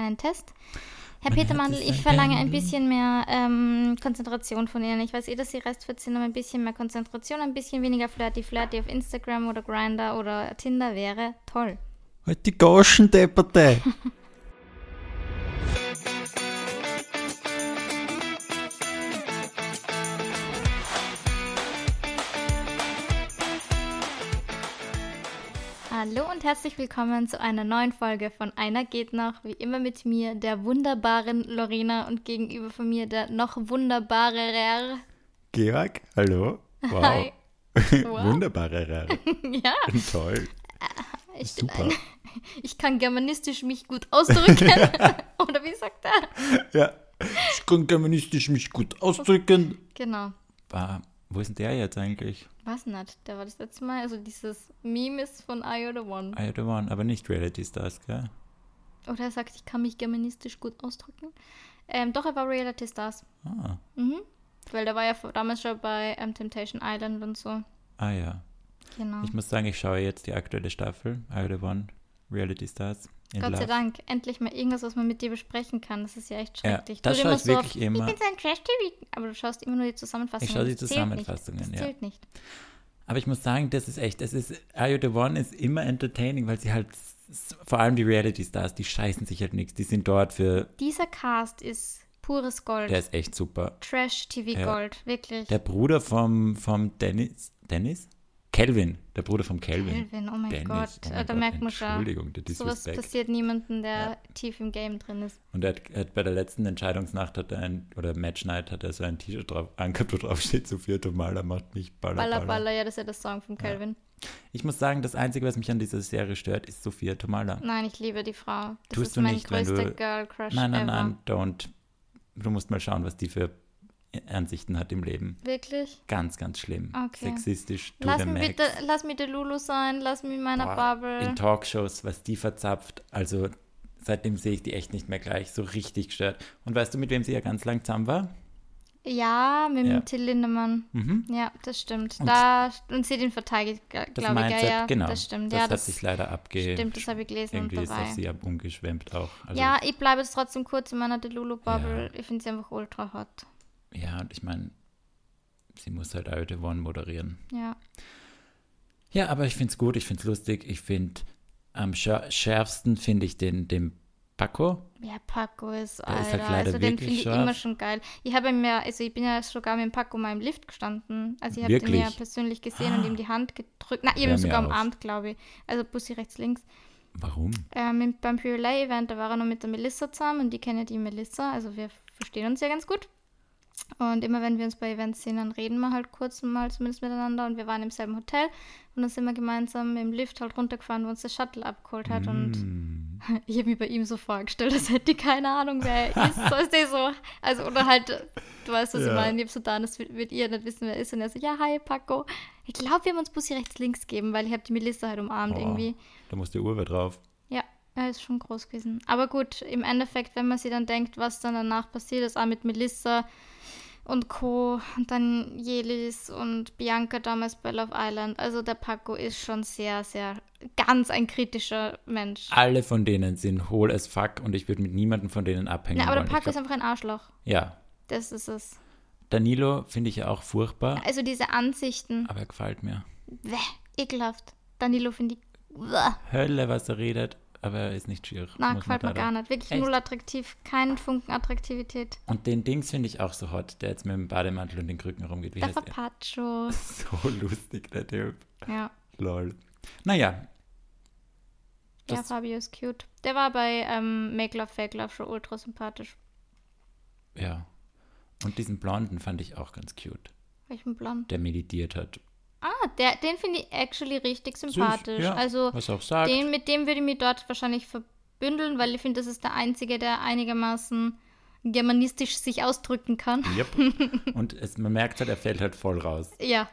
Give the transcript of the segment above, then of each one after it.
einen Test. Herr Man Peter hört Mandl, es ich verlange ein bisschen mehr ähm, Konzentration von Ihnen. Ich weiß eh, dass Sie restfit sind, aber ein bisschen mehr Konzentration, ein bisschen weniger flirty flirty auf Instagram oder Grinder oder Tinder wäre toll. Halt die Goschen, Depperte. Hallo und herzlich willkommen zu einer neuen Folge von Einer geht noch. Wie immer mit mir, der wunderbaren Lorena und gegenüber von mir der noch wunderbarere. Georg, hallo. Wow. Hi. Wow. Wunderbare Rare. Ja, Toll. ich, bin Super. ein, ich kann germanistisch mich gut ausdrücken. Oder wie sagt er? Ja. Ich kann germanistisch mich gut ausdrücken. Genau. Ah, wo ist denn der jetzt eigentlich? Was nicht? Der war das letzte Mal. Also dieses Meme ist von I or the One. I the one, aber nicht Reality Stars, gell? Oder er sagt, ich kann mich germanistisch gut ausdrücken. Ähm, doch, er war Reality Stars. Ah, Mhm. Weil der war ja damals schon bei ähm, Temptation Island und so. ah ja. Genau. Ich muss sagen, ich schaue jetzt die aktuelle Staffel, I the one, Reality Stars. In Gott sei. Dank, endlich mal irgendwas, was man mit dir besprechen kann. Das ist ja echt Ja, schrecklich. das Du schaue ich wirklich auf, immer. Ich bin so ein Trash-TV. Aber du schaust immer nur die Zusammenfassungen. Ich schaue die Das Zusammenfassungen, nicht. Das ja. zählt nicht. Aber ich muss sagen, das ist echt, das ist, Are You The One ist immer entertaining, weil sie halt, vor allem die Reality Stars, die scheißen sich halt nichts. Die sind dort für, Dieser Cast ist pures Gold. der ist echt super. Trash-TV-Gold. Wirklich. Der Bruder vom, vom Dennis, Dennis? Kelvin, der Bruder vom Kelvin. Kelvin, oh mein Dennis, Gott. oh mein Äh, da Gott, merkt man schon, Entschuldigung, der sowas passiert niemandem, der Ja. tief im Game drin ist. Und er hat, er hat bei der letzten Entscheidungsnacht hat er ein, oder Match Night hat er so ein T-Shirt drauf angehabt, wo drauf steht, Sophia Tomala macht mich baller, Baller, baller. Baller, ja, das ist ja das Song von Calvin. Ich muss sagen, das Einzige, was mich an dieser Serie stört, ist Sophia Tomala. Nein, ich liebe die Frau. Das Tust ist du mein nicht, größter du- Girl-Crush Nein, nein, ever. nein, don't. Du musst mal schauen, was die für Ansichten hat im Leben. Wirklich? Ganz, ganz schlimm. Okay. Sexistisch, Lass mich bitte, lass mich der Lulu sein, lass mich in meiner Boah, Bubble. In Talkshows, was die verzapft, also seitdem sehe ich die echt nicht mehr gleich, so richtig gestört. Und weißt du, mit wem sie ja ganz lang zusammen war? Ja, mit Ja. dem Till Lindemann. Mhm. Ja, das stimmt. Und- da, und sie den verteidigt, glaube ich, Mindset, ja, genau. Das stimmt. Das ja, hat das sich leider abge... stimmt, das habe ich gelesen Irgendwie und ist auf sie umgeschwemmt auch. Also, ja, ich bleibe jetzt trotzdem kurz in meiner Delulu-Bubble. Ja. Ich finde sie einfach ultra hot. Ja, und ich meine, sie muss halt Alte One moderieren. Ja. Ja, aber ich finde es gut, ich finde es lustig. Ich finde, am schär schärfsten finde ich den, den Paco. Ja, Paco ist, Alter. ist halt also den finde ich immer schon geil. Ich habe ja, also ich bin ja sogar mit dem Paco mal im Lift gestanden. Also ich habe den ja persönlich gesehen und ihm die Hand gedrückt. Na, Ja, mir sogar auch. umarmt, glaube ich. Also Bussi rechts, links. Warum? Ähm, im- beim Pure Lay Event, da war er noch mit der Melissa zusammen und die kennen ja die Melissa, also wir verstehen uns ja ganz gut. Und immer wenn wir uns bei Events sehen, dann reden wir halt kurz mal zumindest miteinander und wir waren im selben Hotel und dann sind wir gemeinsam im Lift halt runtergefahren, wo uns der Shuttle abgeholt hat und Mm. ich habe mir bei ihm so vorgestellt, als hätte ich keine Ahnung, wer er ist. So ist der so. Also, oder halt, du weißt, was ich Ja. meine. Ich habe so da, das wird ihr nicht wissen, wer er ist. Und er so, ja, hi, Paco. Ich glaube, wir haben uns Bussi rechts, links gegeben, weil ich habe die Melissa halt umarmt Oh, irgendwie. Da muss die Uhr drauf. Ja, er ist schon groß gewesen. Aber gut, im Endeffekt, wenn man sich dann denkt, was dann danach passiert ist, auch mit Melissa und Co. und dann Jelis und Bianca damals bei Love Island. Also der Paco ist schon sehr, sehr, ganz ein kritischer Mensch. Alle von denen sind hohl as fuck und ich würde mit niemandem von denen abhängen Ja, aber der wollen. Ich Paco ist glaub- einfach ein Arschloch. ja, Das ist es. Danilo finde ich ja auch furchtbar, Also diese Ansichten, aber er gefällt mir. Bäh, ekelhaft. Danilo finde ich, Bäh. Hölle, was er redet, aber er ist nicht schier. na, gefällt mir gar nicht. Wirklich Echt? null attraktiv, keinen Funken Attraktivität. Und den Dings finde ich auch so hot, der jetzt mit dem Bademantel und den Krücken rumgeht. Wie Der er? Verpacho. So lustig, der Typ. Ja. Lol. Naja, Ja, Fabio ist cute. Der war bei ähm, Make Love, Fake Love schon ultra sympathisch. ja. Und diesen Blonden fand ich auch ganz cute, Welchen Blond? der meditiert hat. Ah, der, den finde ich actually richtig sympathisch. ja, also den, mit dem würde ich mich dort wahrscheinlich verbündeln, weil ich finde, das ist der Einzige, der einigermaßen germanistisch sich ausdrücken kann. Yep. Und es, man merkt halt, er fällt halt voll raus. Ja,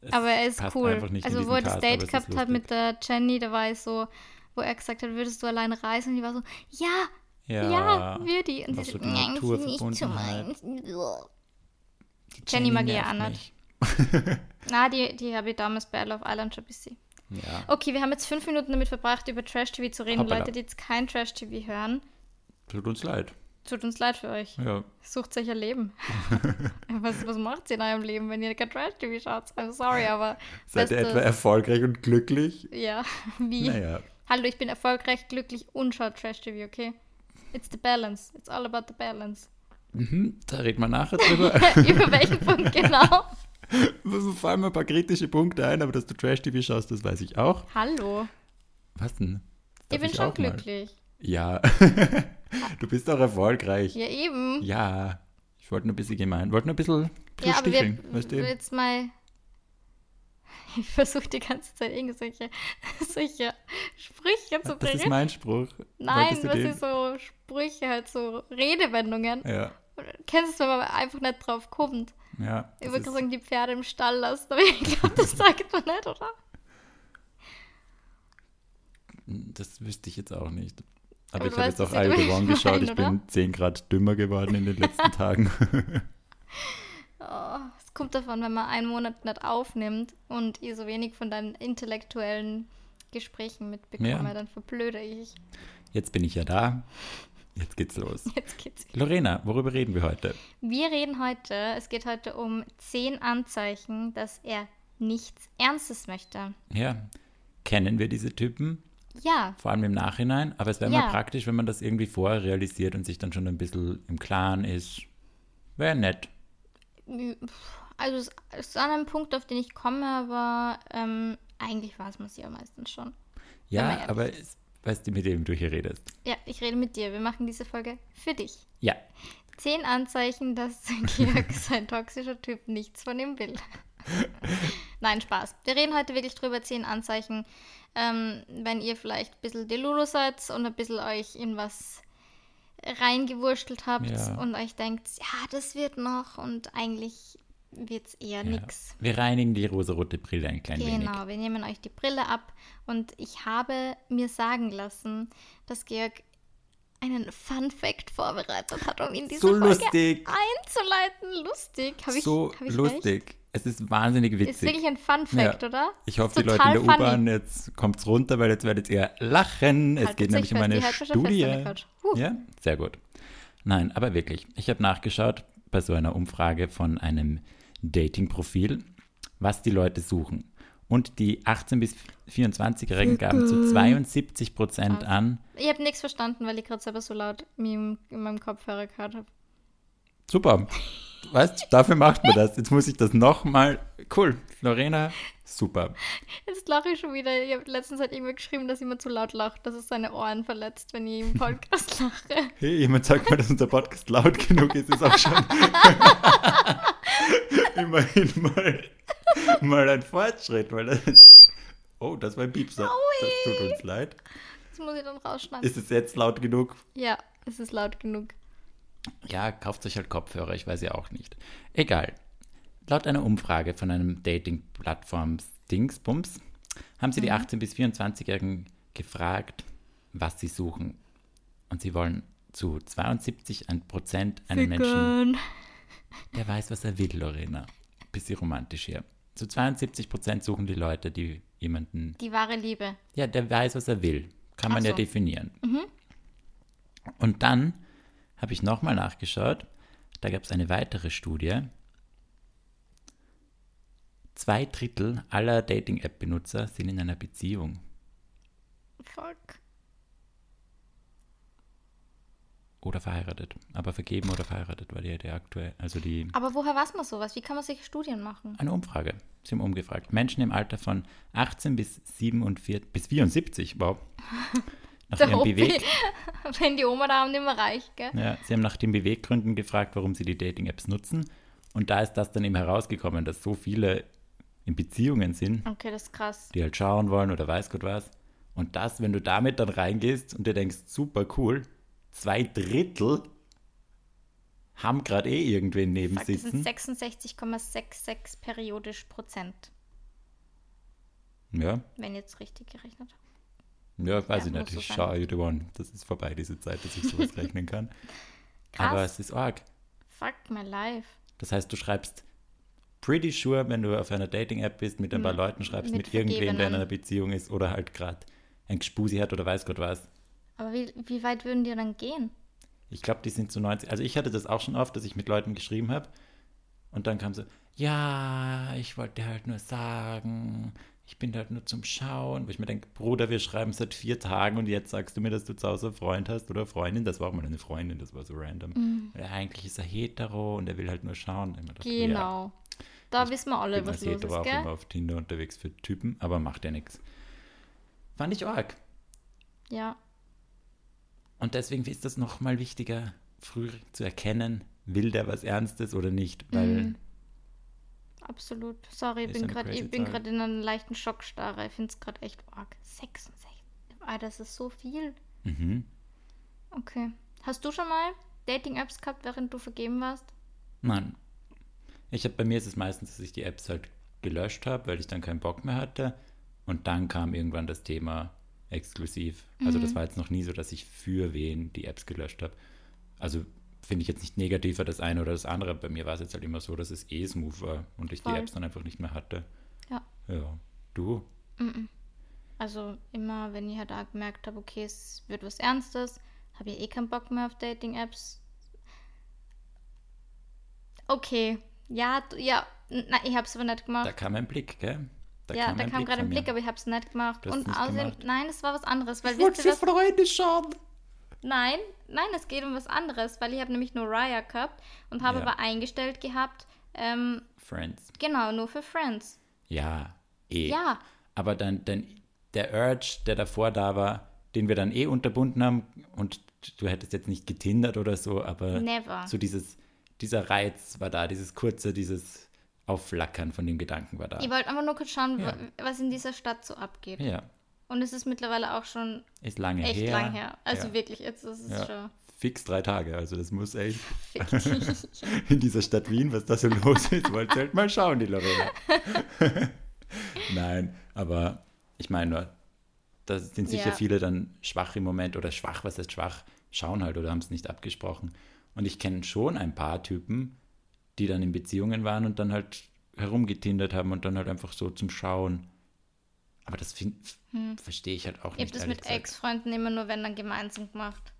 Es aber er ist cool. Also wo er das Date gehabt hat mit der Jenny, da war ich so, wo er gesagt hat, würdest du alleine reisen? Und die war so, ja, Ja, ja, würde ich. Und sie so nein, nicht so Naturverbundenheit. meins. die Jenny mag ja auch mich. Na, die, die habe ich damals bei Love Island schon bisschen. Ja. Okay, wir haben jetzt fünf Minuten damit verbracht, über Trash-TV zu reden. Hoppala. Leute, die jetzt kein Trash-TV hören, Tut uns leid. Tut uns leid für euch. Ja. Sucht euch ein Leben. was, was macht ihr in eurem Leben, wenn ihr kein Trash-TV schaut? I'm sorry, aber. Seid ihr etwa erfolgreich und glücklich? Ja, wie? Naja. Hallo, ich bin erfolgreich, glücklich und schaue Trash-TV, okay? It's the balance. It's all about the balance. Mhm, da reden wir nachher drüber. Über welchen Punkt genau? Mir fallen mir ein paar kritische Punkte ein, aber dass du Trash-TV schaust, das weiß ich auch. Hallo. Was denn? Das Ich bin schon auch mal. glücklich. Ja. du bist auch erfolgreich. Ja, eben. Ja. Ich wollte nur ein bisschen gemein. Wollte nur ein bisschen, bisschen Ja, aber wir, sticheln. weißt du? jetzt mal. Ich versuche die ganze Zeit irgendwelche solche Sprüche zu Das ist bringen. mein Spruch. Nein, den? ist so Sprüche, halt so Redewendungen. Ja. Kennst du, wenn man einfach nicht drauf kommt? Ja. Ich würde sagen, die Pferde im Stall lassen, aber ich glaube, das sagt man nicht, oder? Das wüsste ich jetzt auch nicht. Aber Aber, ich habe jetzt auch damit One geschaut. Ich bin 10 Grad dümmer geworden in den letzten Tagen. Oh, es kommt davon, wenn man einen Monat nicht aufnimmt und ihr so wenig von deinen intellektuellen Gesprächen mitbekomme, Ja. dann verblöde ich. Jetzt bin ich ja da. Jetzt geht's los. Jetzt geht's. Lorena, worüber reden wir heute? Wir reden heute, es geht heute um zehn Anzeichen, dass er nichts Ernstes möchte. Ja, kennen wir diese Typen? Ja, Vor allem im Nachhinein. Aber es wäre Ja. mal praktisch, wenn man das irgendwie vorher realisiert und sich dann schon ein bisschen im Klaren ist. Wäre nett. also es ist an einem Punkt, auf den ich komme, aber ähm, eigentlich weiß man es ja meistens schon. Ja, aber es, weißt du, mit wem du hier redest? Ja, ich rede mit dir. Wir machen diese Folge für dich. Ja. Zehn Anzeichen, dass Georg, sein toxischer Typ, nichts von ihm will. Nein, Spaß. Wir reden heute wirklich drüber, zehn Anzeichen, ähm, wenn ihr vielleicht ein bisschen Delulu seid und ein bisschen euch in was reingewurschtelt habt Ja. und euch denkt, ja, das wird noch und eigentlich wird es eher ja. nix. Wir reinigen die rosarote Brille ein klein wenig. Genau, wir nehmen euch die Brille ab und ich habe mir sagen lassen, dass Georg einen Fun Fact vorbereitet hat, um ihn diese So Folge lustig. einzuleiten. Lustig. Habe ich, so hab ich lustig. Es ist wahnsinnig Recht? witzig. Ist wirklich ein Fun Fact, Ja. oder? Ich hoffe, die Leute in der. U-Bahn, jetzt kommt's runter, weil jetzt werdet ihr lachen. Es Haltet geht euch nämlich um eine fest Studie. Huh. Ja, sehr gut. Nein, aber wirklich. Ich habe nachgeschaut bei so einer Umfrage von einem Dating-Profil, was die Leute suchen. Und die 18- bis 24-Jährigen gaben zu 72 Prozent Krass. an, Ich habe nichts verstanden, weil ich gerade selber so laut in meinem Kopfhörer gehört habe. super. Weißt, dafür macht man das. Jetzt muss ich das nochmal. Cool. Lorena, super. Jetzt lache ich schon wieder. Ich habe letztens halt irgendwer geschrieben, dass jemand zu laut lacht, dass es seine Ohren verletzt, wenn ich im Podcast lache. Hey, jemand sagt mal, dass unser Podcast laut genug ist, ist auch schon immerhin mal, mal ein Fortschritt, weil das Oh, das war ein Piepser. Das tut uns leid. Das muss ich dann rausschneiden. Ist es jetzt laut genug? ja, es ist laut genug. Ja, kauft euch halt Kopfhörer, ich weiß ja auch nicht. Egal. Laut einer Umfrage von einem Dating-Plattform Dingsbums haben sie die 18- bis 24-Jährigen gefragt, was sie suchen. Und sie wollen zu 72 Prozent einen Menschen, der weiß, was er will, Lorena. Bisschen romantisch hier. Zu 72 Prozent suchen die Leute, die jemanden, Die wahre Liebe. ja, der weiß, was er will. Kann man Ach ja so. definieren. Und dann habe ich nochmal nachgeschaut. Da gab es eine weitere Studie. Zwei Drittel aller Dating-App-Benutzer sind in einer Beziehung. Fuck. Oder verheiratet. Aber vergeben oder verheiratet war die Idee aktuell. Also die Aber woher weiß man sowas? Wie kann man solche Studien machen? eine Umfrage. Sie haben umgefragt. Menschen im Alter von 18 bis 47 bis 74, wow. Nach Der ihren Opi, Beweg wenn die Oma da nicht mehr reicht, gell? Ja, sie haben nach den Beweggründen gefragt, warum sie die Dating-Apps nutzen. Und da ist das dann eben herausgekommen, dass so viele in Beziehungen sind, Okay, das ist krass. die halt schauen wollen oder weiß Gott was. Und das, wenn du damit dann reingehst und dir denkst, super cool, zwei Drittel haben gerade eh irgendwen neben Fuck, das sind sitzen. 66,66 periodisch Prozent, Ja, wenn jetzt richtig gerechnet. ja, weiß Ja, ich nicht. so Ich sein. schaue you the one. Das ist vorbei, diese Zeit, dass ich sowas rechnen kann. Krass. Aber es ist arg. Fuck my life. Das heißt, du schreibst pretty sure, wenn du auf einer Dating-App bist, mit ein paar Leuten schreibst, mit mit, irgendwem, der in einer Beziehung ist oder halt gerade ein Gespusi hat oder weiß Gott was. Aber wie, wie weit würden die dann gehen? Ich glaube, die sind zu 90. Also ich hatte das auch schon oft, dass ich mit Leuten geschrieben habe und dann kam so, ja, ich wollte dir halt nur sagen, ich bin halt nur zum Schauen. Wo ich mir denke, Bruder, wir schreiben seit vier Tagen und jetzt sagst du mir, dass du zu Hause einen Freund hast oder Freundin. Das war auch mal eine Freundin, das war so random. Mhm. Weil eigentlich ist er hetero und er will halt nur schauen. Dachte, Genau. Da Ich wissen wir alle, was los hetero ist, auch gell? immer auf Tinder unterwegs für Typen, aber macht ja nichts. Fand ich arg. Ja. Und deswegen ist das nochmal wichtiger, früh zu erkennen, will der was Ernstes oder nicht, weil Mhm. Absolut. Sorry, bin crazy ich bin gerade in einer leichten Schockstarre. Ich finde es gerade echt arg. 66. Ah, das ist so viel. mhm. Okay. Hast du schon mal Dating-Apps gehabt, während du vergeben warst? Nein. Ich habe bei mir ist es meistens, dass ich die Apps halt gelöscht habe, weil ich dann keinen Bock mehr hatte. Und dann kam irgendwann das Thema exklusiv. Also Mhm. das war jetzt noch nie so, dass ich für wen die Apps gelöscht habe. Also finde ich jetzt nicht negativer das eine oder das andere. Bei mir war es jetzt halt immer so, dass es eh smooth war und ich Voll. die Apps dann einfach nicht mehr hatte. Ja. Ja. Du? Also immer, wenn ich halt auch gemerkt habe, okay, es wird was Ernstes, habe ich eh keinen Bock mehr auf Dating-Apps. Okay. Ja, ja. Nein, ich habe es aber nicht gemacht. Da kam ein Blick, gell? Da ja, da ein kam gerade ein. Blick, aber ich habe es nicht gemacht. Und außerdem, nein, es war was anderes. Weil Ich wollte für was? Freunde schauen. Nein, nein, es geht um was anderes, weil ich habe nämlich nur Raya gehabt und habe Ja. aber eingestellt gehabt, ähm, Friends. genau, nur für Friends. Ja, eh. Ja, Aber dann, dann der Urge, der davor da war, den wir dann eh unterbunden haben und du hättest jetzt nicht getindert oder so, aber Never. so dieses, dieser Reiz war da, dieses kurze, dieses Aufflackern von dem Gedanken war da. ich wollte einfach nur kurz schauen, Ja. wa- was in dieser Stadt so abgeht. Ja, Und es ist mittlerweile auch schon ist lange echt her. lang her. Also ja. wirklich, jetzt ist es Ja. schon Fix drei Tage, also das muss echt in dieser Stadt Wien, was da so los ist, wollt ihr halt mal schauen, die Lorena. Nein, aber ich meine nur, da sind sicher viele dann schwach im Moment oder schwach, was heißt schwach, schauen halt oder haben es nicht abgesprochen. Und ich kenne schon ein paar Typen, die dann in Beziehungen waren und dann halt herumgetindert haben und dann halt einfach so zum Schauen. Aber das find- verstehe ich halt auch Hm. Ich habe nicht. das mit. Ex-Freunden immer nur, wenn dann gemeinsam gemacht.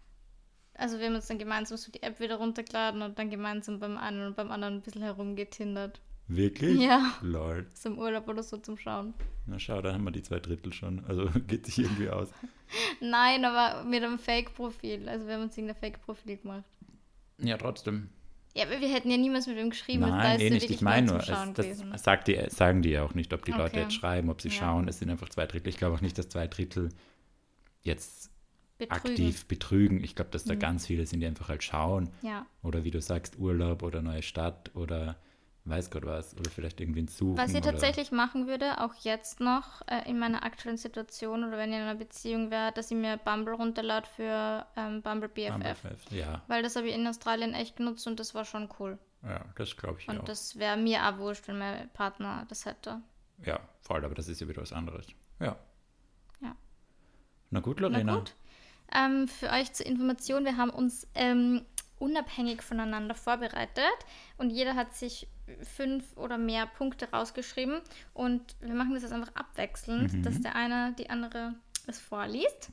Also wir haben uns dann gemeinsam so die App wieder runtergeladen und dann gemeinsam beim einen und beim anderen ein bisschen herumgetindert. Wirklich? Ja. Lol. Im Urlaub oder so zum Schauen. Na schau, da haben wir die zwei Drittel schon. Also geht sich irgendwie aus. Nein, aber mit einem Fake-Profil. Also wir haben uns irgendein Fake-Profil gemacht. Ja, trotzdem. Ja, aber wir hätten ja niemals mit ihm geschrieben. Nein, eh nicht. Ich meine nur, es, das sagt die, sagen die ja auch nicht, ob die Leute Okay. jetzt schreiben, ob sie Ja. schauen. Es sind einfach zwei Drittel. Ich glaube auch nicht, dass zwei Drittel jetzt Betrügen. aktiv betrügen. Ich glaube, dass Mhm. da ganz viele sind, die einfach halt schauen. Ja. Oder wie du sagst, Urlaub oder neue Stadt oder weiß Gott was. Oder vielleicht irgendwen suchen. Was ich tatsächlich machen würde, auch jetzt noch äh, in meiner aktuellen Situation oder wenn ich in einer Beziehung wäre, dass ich mir Bumble runterlade für ähm, Bumble BFF. BFF. Ja, Weil das habe ich in Australien echt genutzt und das war schon cool. ja, das glaube ich Und auch. das wäre mir auch wurscht, wenn mein Partner das hätte. ja, voll, aber das ist ja wieder was anderes. Ja. Ja. Na gut, Na Lorena. gut. Ähm, für euch zur Information, wir haben uns ähm, unabhängig voneinander vorbereitet und jeder hat sich fünf oder mehr Punkte rausgeschrieben und wir machen das jetzt einfach abwechselnd, Mhm. dass der eine die andere es vorliest.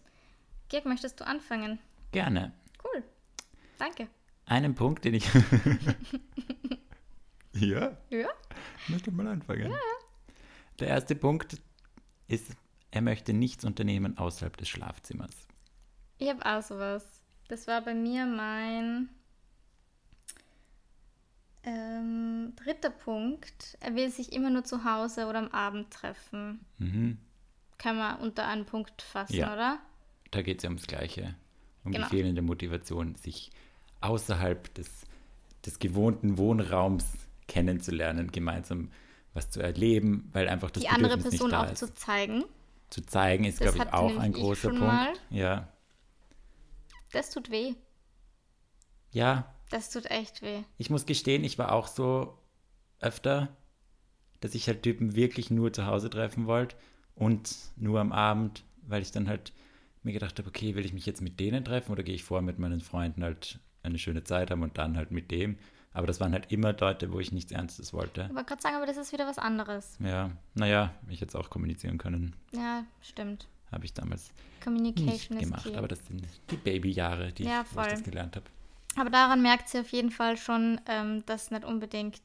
Georg, möchtest du anfangen? Gerne. Cool. Danke. Einen Punkt, den ich. ja, Ja? möchte mal anfangen. Der erste Punkt ist, er möchte nichts unternehmen außerhalb des Schlafzimmers. Ich habe auch sowas. Das war bei mir mein ähm, dritter Punkt. Er will sich immer nur zu Hause oder am Abend treffen. Mhm. Kann man unter einen Punkt fassen, Ja. oder? Da geht es ja ums Gleiche. Um Genau. die fehlende Motivation, sich außerhalb des, des gewohnten Wohnraums kennenzulernen, gemeinsam was zu erleben, weil einfach das Die andere Person nicht da auch ist. zu zeigen. zu zeigen ist, glaube ich, auch ein großer Punkt. mal. Ja. Das tut weh. Ja, Das tut echt weh. ich muss gestehen, ich war auch so öfter, dass ich halt Typen wirklich nur zu Hause treffen wollte und nur am Abend, weil ich dann halt mir gedacht habe, okay, will ich mich jetzt mit denen treffen oder gehe ich vor mit meinen Freunden halt eine schöne Zeit haben und dann halt mit dem. Aber das waren halt immer Leute, wo ich nichts Ernstes wollte. Ich wollte gerade sagen, aber das ist wieder was anderes. Ja, naja, ich jetzt auch kommunizieren können, Ja, stimmt. habe ich damals nicht Communication ist gemacht. Aber das sind die Babyjahre, die Ja, ich, wo ich das gelernt habe. Aber daran merkt sie auf jeden Fall schon, ähm, dass nicht unbedingt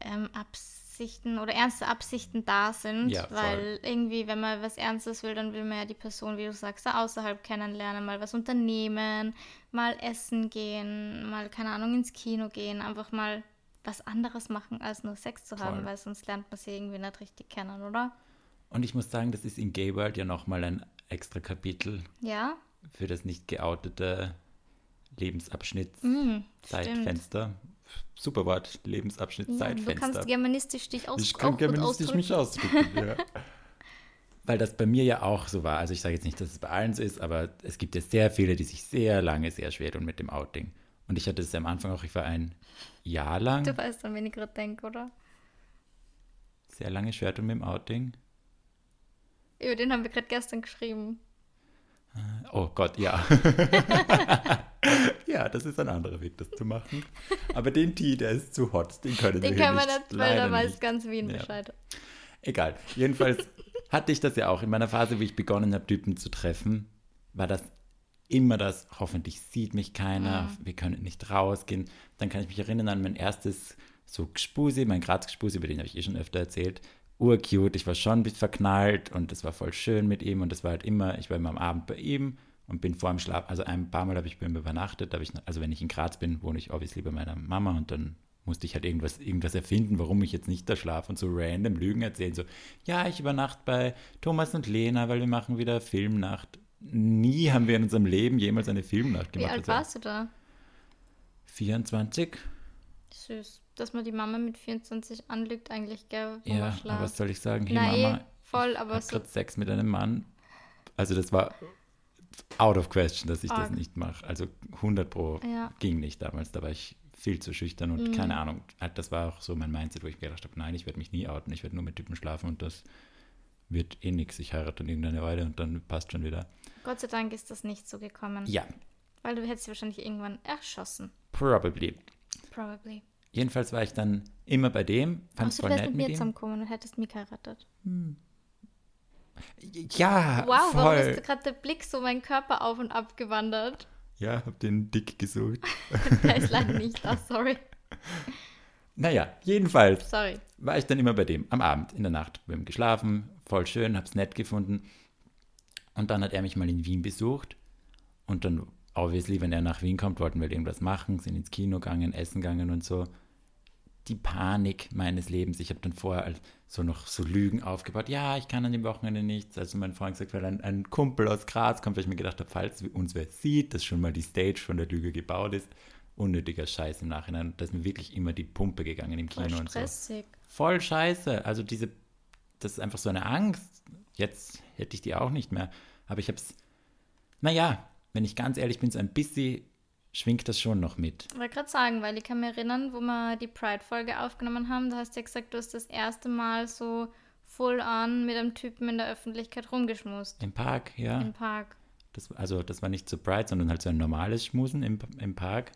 ähm, Absichten oder ernste Absichten da sind. Ja, weil irgendwie, wenn man was Ernstes will, dann will man ja die Person, wie du sagst, da außerhalb kennenlernen, mal was unternehmen, mal essen gehen, mal, keine Ahnung, ins Kino gehen, einfach mal was anderes machen, als nur Sex zu haben, Voll. weil sonst lernt man sie irgendwie nicht richtig kennen, oder? Und ich muss sagen, das ist in Gay World ja nochmal ein extra Kapitel Ja? für das nicht geoutete Lebensabschnitt, Mhm, Zeitfenster. Super Wort, Lebensabschnitt, Ja, du Zeitfenster. kannst germanistisch dich aus ich kann germanistisch ausdrücken. mich ausdrücken, ja. Weil das bei mir ja auch so war. Also ich sage jetzt nicht, dass es bei allen so ist, aber es gibt ja sehr viele, die sich sehr lange sehr schwer tun mit dem Outing. Und ich hatte es ja am Anfang auch, ich war ein Jahr lang Du weißt, an wen ich gerade denke, oder? sehr lange schwer tun mit dem Outing. Über den haben wir gerade gestern geschrieben. Oh Gott, ja. ja, das ist ein anderer Weg, das zu machen. Aber den Tee, der ist zu hot, den können Den wir hier können wir nicht, nicht, weil da weiß nicht. ganz Wien Ja. Bescheid. Egal. Jedenfalls hatte ich das ja auch in meiner Phase, wie ich begonnen habe, Typen zu treffen, war das immer das, hoffentlich sieht mich keiner, wir können nicht rausgehen. Dann kann ich mich erinnern an mein erstes so Gspusi, mein Graz-Gspusi, über den habe ich eh schon öfter erzählt. Urcute, ich war schon ein bisschen verknallt und es war voll schön mit ihm und es war halt immer, ich war immer am Abend bei ihm und bin vor dem Schlaf, also ein paar Mal habe ich bei ihm übernachtet, ich, also wenn ich in Graz bin, wohne ich obviously bei meiner Mama und dann musste ich halt irgendwas, irgendwas erfinden, warum ich jetzt nicht da schlafe und so random Lügen erzählen, so, ja, ich übernachte bei Thomas und Lena, weil wir machen wieder Filmnacht. Nie haben wir in unserem Leben jemals eine Filmnacht Wie gemacht. alt Also warst du da? 24? Süß. Dass man die Mama mit 24 anlügt, eigentlich, gell? wo Ja, man aber was soll ich sagen? Hey Nein, Mama, voll, aber hab so. Sex mit einem Mann. Also das war out of question, dass ich das Arg. nicht mache. Also 100 pro Ja. ging nicht damals. Da war ich viel zu schüchtern und Mhm. keine Ahnung. Halt, Das war auch so mein Mindset, wo ich gedacht habe, nein, ich werde mich nie outen. Ich werde nur mit Typen schlafen und das wird eh nix. Ich heirate dann irgendeine Weile und dann passt schon wieder. Gott sei Dank ist das nicht so gekommen. Ja, Weil du hättest wahrscheinlich irgendwann erschossen. probably. Probably. Jedenfalls war ich dann immer bei dem, fand es voll du wärst nett mit mit mir ihm. zusammengekommen und hättest mich geheiratet. Ja, Wow, warum voll. ist gerade der Blick so meinen Körper auf und ab gewandert? Ja, hab den dick gesucht. Der ist leider nicht da, sorry. Naja, jedenfalls Sorry. war ich dann immer bei dem am Abend, in der Nacht. Wir haben geschlafen, voll schön, hab's nett gefunden. Und dann hat er mich mal in Wien besucht. Und dann, obviously, wenn er nach Wien kommt, wollten wir irgendwas machen, sind ins Kino gegangen, essen gegangen und so. Die Panik meines Lebens. Ich habe dann vorher so noch so Lügen aufgebaut. Ja, ich kann an dem Wochenende nichts. Also mein Freund gesagt, weil ein, ein Kumpel aus Graz kommt, weil ich mir gedacht habe, falls uns wer sieht, dass schon mal die Stage von der Lüge gebaut ist. Unnötiger Scheiß im Nachhinein. Da ist mir wirklich immer die Pumpe gegangen im Voll Kino und so stressig. voll scheiße. Also diese, das ist einfach so eine Angst. Jetzt hätte ich die auch nicht mehr. Aber ich habe es, naja, wenn ich ganz ehrlich bin, so ein bisschen schwingt das schon noch mit. Ich wollte gerade sagen, weil ich kann mich erinnern, wo wir die Pride-Folge aufgenommen haben, da hast du ja gesagt, du hast das erste Mal so full on mit einem Typen in der Öffentlichkeit rumgeschmust. Im Park, ja. Im Park. Das, also das war nicht so Pride, sondern halt so ein normales Schmusen im, im Park.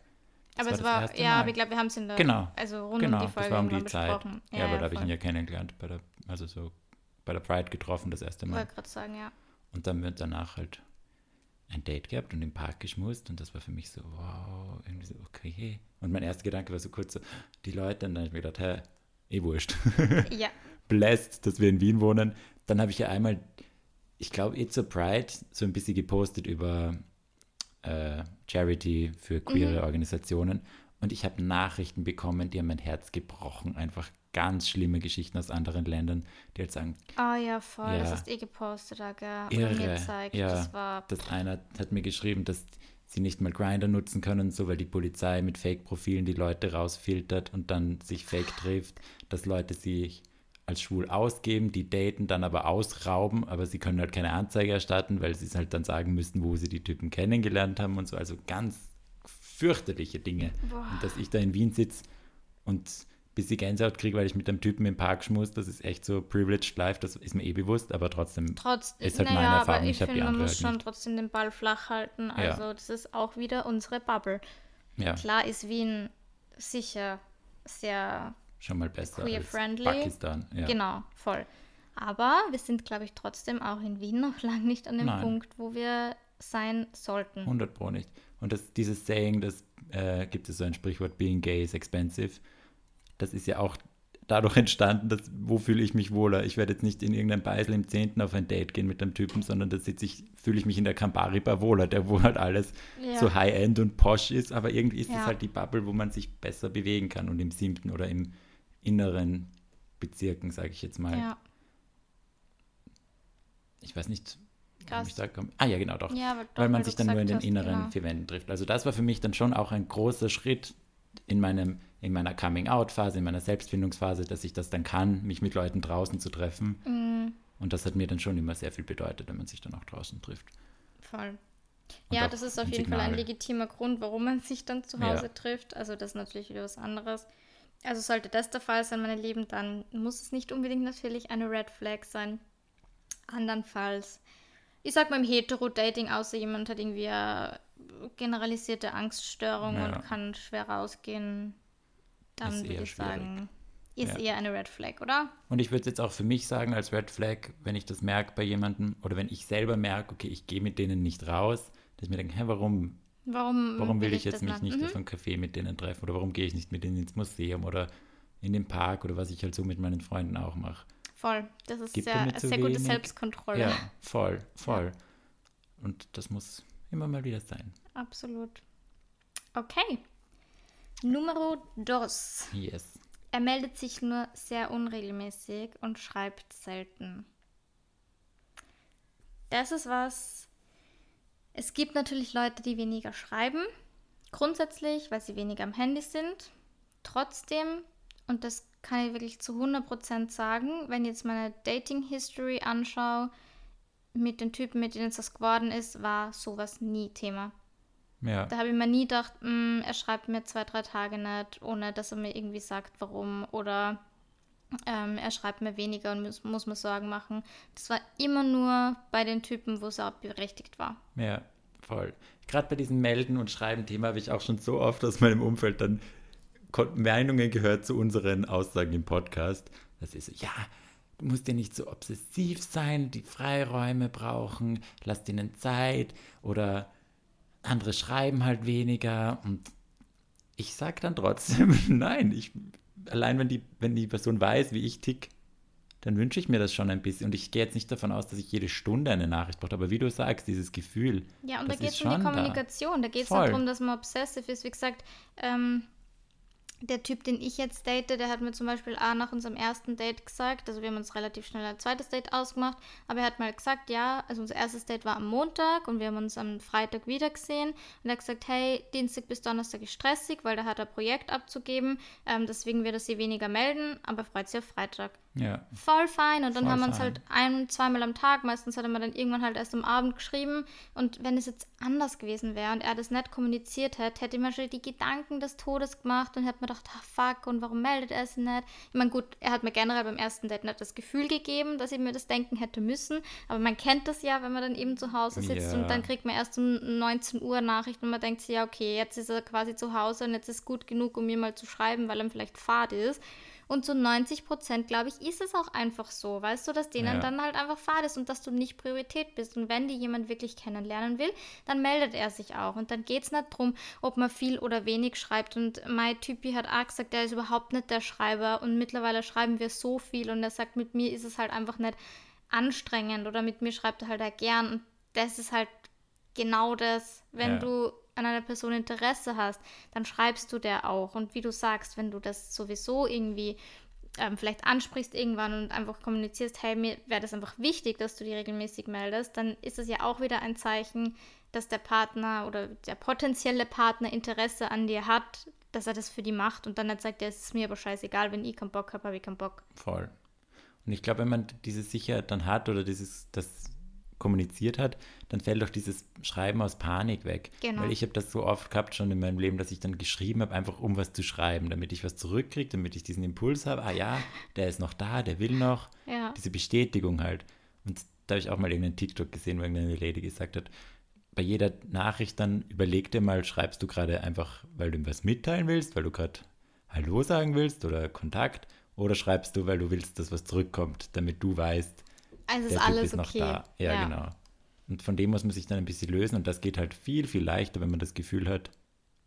Das aber es das war, ja, aber ich glaube, wir haben es in der, Genau, also rund genau, um die Folge das war um die Zeit. besprochen. Ja, aber da habe ich ihn ja kennengelernt, bei der, also so bei der Pride getroffen das erste Ich Mal. wollte gerade sagen, ja. Und dann wird danach halt ein Date gehabt und im Park geschmust und das war für mich so, wow, irgendwie so, okay. Und mein erster Gedanke war so kurz so, die Leute, und dann habe ich mir gedacht, hä, eh wurscht. Ja, Blessed, dass wir in Wien wohnen. Dann habe ich ja einmal, ich glaube, eh zur Pride so ein bisschen gepostet über äh, Charity für queere Organisationen. Und ich habe Nachrichten bekommen, die haben mein Herz gebrochen. Einfach ganz schlimme Geschichten aus anderen Ländern, die halt sagen, ah ja, voll. Das Ja. hast eh gepostet, da, gell? Oder mir Irre, gezeigt. ja. Das war, dass einer hat mir geschrieben, dass sie nicht mal Grinder nutzen können, so weil die Polizei mit Fake-Profilen die Leute rausfiltert und dann sich fake trifft, dass Leute sich als schwul ausgeben, die daten, dann aber ausrauben, aber sie können halt keine Anzeige erstatten, weil sie es halt dann sagen müssten, wo sie die Typen kennengelernt haben und so. Also ganz fürchterliche Dinge. Boah. Und dass ich da in Wien sitze und bis ich Gänsehaut kriege, weil ich mit einem Typen im Park schmus, das ist echt so privileged life, das ist mir eh bewusst, aber trotzdem trotz, Ist halt naja, meine aber Erfahrung, ich ich die finde, man muss halt schon nicht. trotzdem den Ball flach halten. Ja. Also, das ist auch wieder unsere Bubble. ja, Klar ist Wien sicher sehr schon mal besser queer-friendly. Pakistan. Ja. Genau, voll. Aber wir sind, glaube ich, trotzdem auch in Wien noch lange nicht an dem Nein. Punkt, wo wir sein sollten. 100 Pro nicht. Und das, dieses Saying, dass äh, gibt es so ein Sprichwort, being gay is expensive. Das ist ja auch dadurch entstanden, dass, wo fühle ich mich wohler? Ich werde jetzt nicht in irgendein Beisel im Zehnten auf ein Date gehen mit einem Typen, sondern da sitze ich, fühle ich mich in der Campari Bar wohler, der wo halt alles Ja. so High-End und posh ist, aber irgendwie ist es Ja. halt die Bubble, wo man sich besser bewegen kann und im siebten oder im inneren Bezirken, sage ich jetzt mal. Ja. Ich weiß nicht, Krass. ich da komme. Ah ja, genau, doch. Ja, doch, weil man sich dann nur in den hast, inneren genau. vier Wänden trifft. Also das war für mich dann schon auch ein großer Schritt in meinem in meiner Coming-out-Phase, in meiner Selbstfindungsphase, dass ich das dann kann, mich mit Leuten draußen zu treffen. Mhm. Und das hat mir dann schon immer sehr viel bedeutet, wenn man sich dann auch draußen trifft. Voll. Und ja, das ist auf jeden Fall ein Signal. legitimer Grund, warum man sich dann zu Ja. Hause trifft. Also das ist natürlich wieder was anderes. Also sollte das der Fall sein, meine Lieben, dann muss es nicht unbedingt natürlich eine Red Flag sein. Andernfalls, ich sag mal im Hetero-Dating, außer jemand hat irgendwie eine generalisierte Angststörung Ja. und kann schwer rausgehen, dann würde ich sagen, ist Ja. eher eine Red Flag, oder? Und ich würde es jetzt auch für mich sagen als Red Flag, wenn ich das merke bei jemandem oder wenn ich selber merke, okay, ich gehe mit denen nicht raus, dass ich mir denke, hä, warum, Warum, warum will ich das jetzt mich machen? nicht Mhm. auf einen Café mit denen treffen oder warum gehe ich nicht mit denen ins Museum oder in den Park oder was ich halt so mit meinen Freunden auch mache. Voll, das ist Gibt sehr, sehr gute? Selbstkontrolle. Ja, voll, voll. Und das muss immer mal wieder sein. Absolut. Okay. Numero dos. Yes. Er meldet sich nur sehr unregelmäßig und schreibt selten. Das ist was. Es gibt natürlich Leute, die weniger schreiben. Grundsätzlich, weil sie weniger am Handy sind. Trotzdem, und das kann ich wirklich zu 100% sagen, wenn ich jetzt meine Dating-History anschaue, mit den Typen, mit denen es das geworden ist, war sowas nie Thema. Ja, Da habe ich mir nie gedacht, "Mm, er schreibt mir zwei, drei Tage nicht, ohne dass er mir irgendwie sagt, warum. Oder ähm, er schreibt mir weniger und muss, muss mir Sorgen machen. Das war immer nur bei den Typen, wo es auch berechtigt war. ja, voll. Gerade bei diesem Melden- und Schreiben-Thema habe ich auch schon so oft aus meinem Umfeld dann Meinungen gehört zu unseren Aussagen im Podcast. Das ist so, ja, du musst ja nicht so obsessiv sein, die Freiräume brauchen, lass denen Zeit oder andere schreiben halt weniger und ich sage dann trotzdem, nein, ich, allein wenn die, wenn die Person weiß, wie ich tick, dann wünsche ich mir das schon ein bisschen. Und ich gehe jetzt nicht davon aus, dass ich jede Stunde eine Nachricht brauche, aber wie du sagst, dieses Gefühl. Ja, und da geht es um die schon da. Kommunikation. Da, geht es darum, dass man obsessiv ist. Wie gesagt, ähm, der Typ, den ich jetzt date, der hat mir zum Beispiel auch nach unserem ersten Date gesagt, also wir haben uns relativ schnell ein zweites Date ausgemacht, aber er hat mal gesagt, ja, also unser erstes Date war am Montag und wir haben uns am Freitag wieder gesehen und er hat gesagt, hey, Dienstag bis Donnerstag ist stressig, weil da hat er Projekt abzugeben, ähm, deswegen wird er sich weniger melden, aber er freut sich auf Freitag. Ja, Voll fein. Und dann Voll haben wir uns halt ein, zweimal am Tag, meistens hat er mir dann irgendwann halt erst am Abend geschrieben. Und wenn es jetzt anders gewesen wäre und er das nicht kommuniziert hätte, hätte ich mir schon die Gedanken des Todes gemacht und hätte mir gedacht, ah, fuck, und warum meldet er sich nicht? Ich meine, gut, er hat mir generell beim ersten Date nicht das Gefühl gegeben, dass ich mir das denken hätte müssen. Aber man kennt das ja, wenn man dann eben zu Hause sitzt Ja. und dann kriegt man erst um 19 Uhr Nachricht und man denkt sich, ja, okay, jetzt ist er quasi zu Hause und jetzt ist gut genug, um mir mal zu schreiben, weil er vielleicht fad ist. Und zu 90 Prozent, glaube ich, ist es auch einfach so, weißt du, dass denen Ja. dann halt einfach fad ist und dass du nicht Priorität bist. Und wenn die jemand wirklich kennenlernen will, dann meldet er sich auch. Und dann geht es nicht darum, ob man viel oder wenig schreibt. Und mein Typi hat auch gesagt, der ist überhaupt nicht der Schreiber. Und mittlerweile schreiben wir so viel. Und er sagt, mit mir ist es halt einfach nicht anstrengend oder mit mir schreibt er halt auch gern. Und das ist halt genau das, wenn Ja. du an einer Person Interesse hast, dann schreibst du der auch. Und wie du sagst, wenn du das sowieso irgendwie ähm, vielleicht ansprichst irgendwann und einfach kommunizierst, hey, mir wäre das einfach wichtig, dass du die regelmäßig meldest, dann ist es ja auch wieder ein Zeichen, dass der Partner oder der potenzielle Partner Interesse an dir hat, dass er das für die macht und dann nicht sagt, ja, es ist mir aber scheißegal, wenn ich keinen Bock habe, habe ich keinen Bock. voll. Und ich glaube, wenn man diese Sicherheit dann hat oder dieses, das kommuniziert hat, dann fällt auch dieses Schreiben aus Panik weg. Genau. Weil ich habe das so oft gehabt schon in meinem Leben, dass ich dann geschrieben habe, einfach um was zu schreiben, damit ich was zurückkriege, damit ich diesen Impuls habe, ah ja, der ist noch da, der will noch. Ja. Diese Bestätigung halt. Und da habe ich auch mal irgendeinen TikTok gesehen, wo irgendeine Lady gesagt hat, bei jeder Nachricht dann überleg dir mal, schreibst du gerade einfach, weil du ihm was mitteilen willst, weil du gerade Hallo sagen willst oder Kontakt, oder schreibst du, weil du willst, dass was zurückkommt, damit du weißt, Also ist alles ist noch okay. da. Ja, genau. Und von dem muss man sich dann ein bisschen lösen und das geht halt viel, viel leichter, wenn man das Gefühl hat,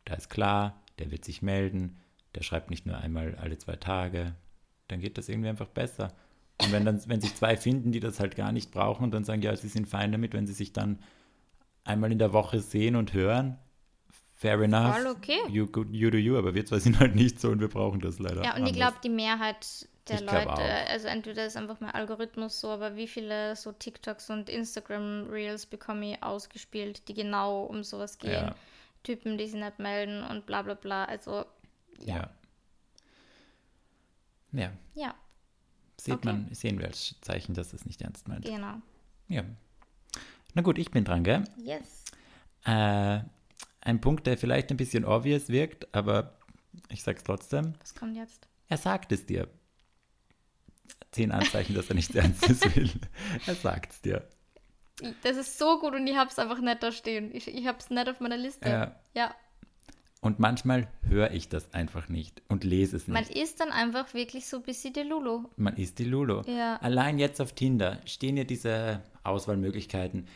da ist klar, der wird sich melden, der schreibt nicht nur einmal alle zwei Tage, dann geht das irgendwie einfach besser. Und wenn dann, wenn sich zwei finden, die das halt gar nicht brauchen und dann sagen, ja, sie sind fein damit, wenn sie sich dann einmal in der Woche sehen und hören, fair enough. Voll okay. You, you do you, aber wir zwei sind halt nicht so und wir brauchen das leider. Ja, und ich anders. glaube, die Mehrheit der Ich Leute, also entweder ist einfach mein Algorithmus so, aber wie viele so TikToks und Instagram-Reels bekomme ich ausgespielt, die genau um sowas gehen. Ja. Typen, die sich nicht melden und bla bla bla. Also, Ja. Ja, ja, sieht Okay. man, sehen wir als Zeichen, dass es nicht ernst meint. genau. Ja. Na gut, ich bin dran, gell? Yes. Äh, ein Punkt, der vielleicht ein bisschen obvious wirkt, aber ich sag's trotzdem. Was kommt jetzt? Er sagt es dir. Zehn Anzeichen, dass er nichts Ernstes will. Er sagt's dir. Ich- Das ist so gut und ich hab's einfach nicht da stehen. Ich, ich hab's nicht auf meiner Liste. Ja. ja. Und manchmal höre ich das einfach nicht und lese es Man nicht. ist dann einfach wirklich so ein bisschen der Lulu. Man ist die Lulu. Ja. Allein jetzt auf Tinder stehen ja diese Auswahlmöglichkeiten.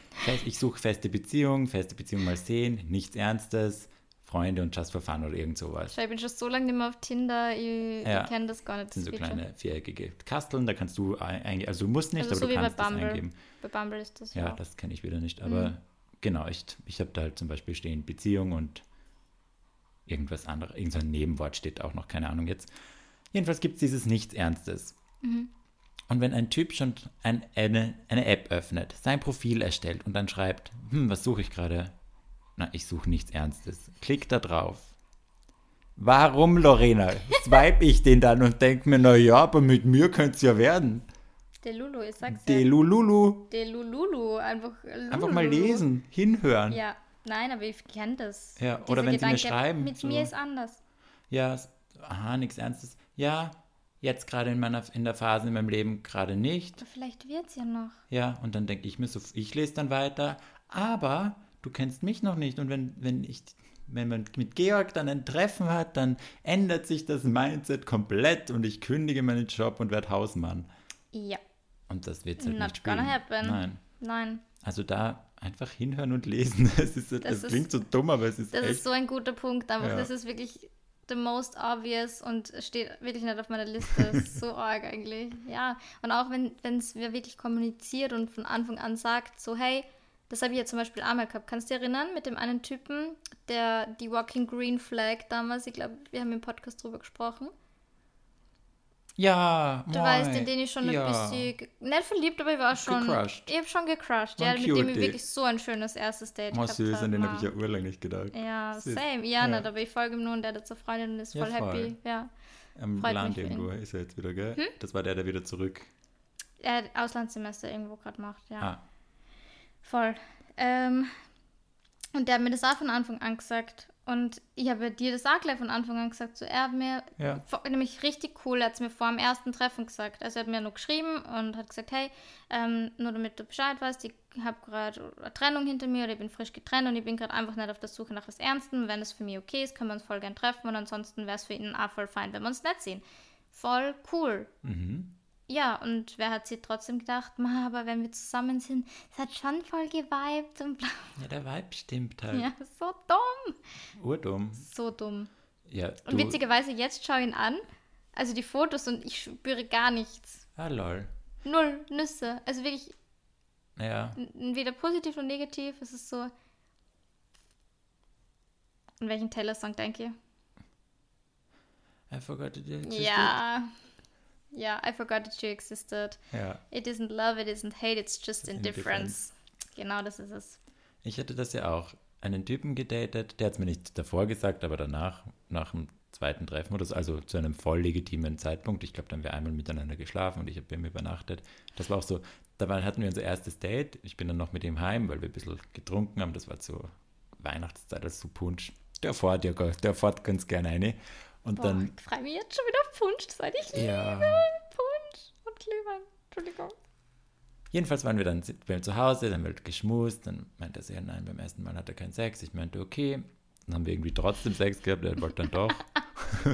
Ich suche feste Beziehung, feste Beziehung mal sehen, nichts Ernstes, Freunde und just for fun oder irgend sowas. Ich bin schon so lange nicht mehr auf Tinder, ich, Ja. ich kenne das gar nicht. Das sind so Feature. kleine viereckige Kasteln, da kannst du ein- eingeben. Also du musst nicht, Also so aber wie du bei kannst das Bumble. eingeben. Bei Bumble ist das Ja, ja. das kenne ich wieder nicht. Aber genau, ich, ich habe da halt zum Beispiel stehen Beziehung und irgendwas anderes. Irgend so ein Nebenwort steht auch noch, keine Ahnung jetzt. Jedenfalls gibt es dieses Nichts Ernstes. Und wenn ein Typ schon ein, eine, eine App öffnet, sein Profil erstellt und dann schreibt, hm, was suche ich gerade? Na, ich suche nichts Ernstes. Klick da drauf. Warum, Lorena? Swipe ich den dann und denke mir, na ja, aber mit mir könnte es ja werden. Der Lulu, ich sag's ja. Delululu. Der Lululu, einfach Lulu. Einfach mal lesen, hinhören. Ja, nein, aber ich kenne das. Ja, Dieser oder wenn sie mir schreiben, Mit so- mir ist anders. Ja, aha, nichts Ernstes. Ja, jetzt gerade in meiner in der Phase in meinem Leben gerade nicht. Aber vielleicht wird's ja noch. Ja, und dann denke ich mir so, ich lese dann weiter, aber du kennst mich noch nicht. Und wenn, wenn ich, wenn man mit Georg dann ein Treffen hat, dann ändert sich das Mindset komplett und ich kündige meinen Job und werde Hausmann. Ja, Und das wird halt Not nicht spielen. gonna happen. Nein. nein. Also da einfach hinhören und lesen. Es ist, das Das ist- klingt so dumm, aber es ist Das echt. ist so ein guter Punkt, aber Ja. das ist wirklich the most obvious und steht wirklich nicht auf meiner Liste. Das ist so arg eigentlich. Ja, und auch wenn es wer wirklich kommuniziert und von Anfang an sagt, so hey, das habe ich ja zum Beispiel einmal gehabt. Kannst du dich erinnern mit dem einen Typen, der die Walking Green Flag damals, ich glaube, wir haben im Podcast drüber gesprochen. Ja, Du moi. weißt, in den ich schon ja. ein bisschen, nicht verliebt, aber ich war schon, Gecrushed. ich habe schon gecrushed, ja, mit dem ich wirklich so ein schönes erstes Date gehabt süß, an den habe. ich ja urlang nicht gedacht. Ja, Süß. same. Ja, Ja. nicht, aber ich folge ihm nur und der hat eine Freundin und ist Ja, voll happy. voll. Ja. Am Freut Land irgendwo ist er jetzt wieder, gell? Hm? Das war der, der wieder zurück. Er hat Auslandssemester irgendwo gerade macht, ja. Ah, Voll. Ähm, und der hat mir das auch von Anfang an gesagt. Und ich habe dir das auch gleich von Anfang an gesagt. So, er hat mir, Ja. nämlich richtig cool, er hat es mir vor dem ersten Treffen gesagt. Also er hat mir nur geschrieben und hat gesagt, hey, ähm, nur damit du Bescheid weißt, ich habe gerade eine Trennung hinter mir oder ich bin frisch getrennt und ich bin gerade einfach nicht auf der Suche nach was Ernstem. Wenn es für mich okay ist, können wir uns voll gern treffen und ansonsten wäre es für ihn auch voll fein, wenn wir uns nicht sehen. Voll cool. mhm. Ja, und wer hat sich trotzdem gedacht, ma, aber wenn wir zusammen sind, es hat schon voll geweibt und bla. Ja, der Vibe stimmt halt. Ja, so dumm. Urdumm. So dumm. Ja, Und witzigerweise, jetzt schaue ich ihn an, also die Fotos und ich spüre gar nichts. Ah, lol. Null Nüsse. Also wirklich Ja, weder positiv noch negativ. Es ist so. An welchen Taylor-Song denke ihr? I forgot it existed. Ja. Ja, I forgot that you existed. Ja. It isn't love, it isn't hate, it's just Just indifference. Genau das ist es. Ich hatte das ja auch. Einen Typen gedatet, der hat es mir nicht davor gesagt, aber danach, nach dem zweiten Treffen oder so, also zu einem voll legitimen Zeitpunkt. Ich glaube, dann haben wir einmal miteinander geschlafen und ich habe bei ihm übernachtet. Das war auch so, da hatten wir unser erstes Date. Ich bin dann noch mit ihm heim, weil wir ein bisschen getrunken haben. Das war zur Weihnachtszeit, also so Punsch. Der fährt ja, der fährt ganz gerne eine. Und Boah, dann, ich freue mich jetzt schon wieder auf Punsch, seit ich ja. liebe Punsch und Glühwein. Entschuldigung. Jedenfalls waren wir dann bei ihm zu Hause, dann haben wir halt geschmust, dann meinte er nein, beim ersten Mal hat er keinen Sex. Ich meinte, okay. Dann haben wir irgendwie trotzdem Sex gehabt, er wollte dann doch.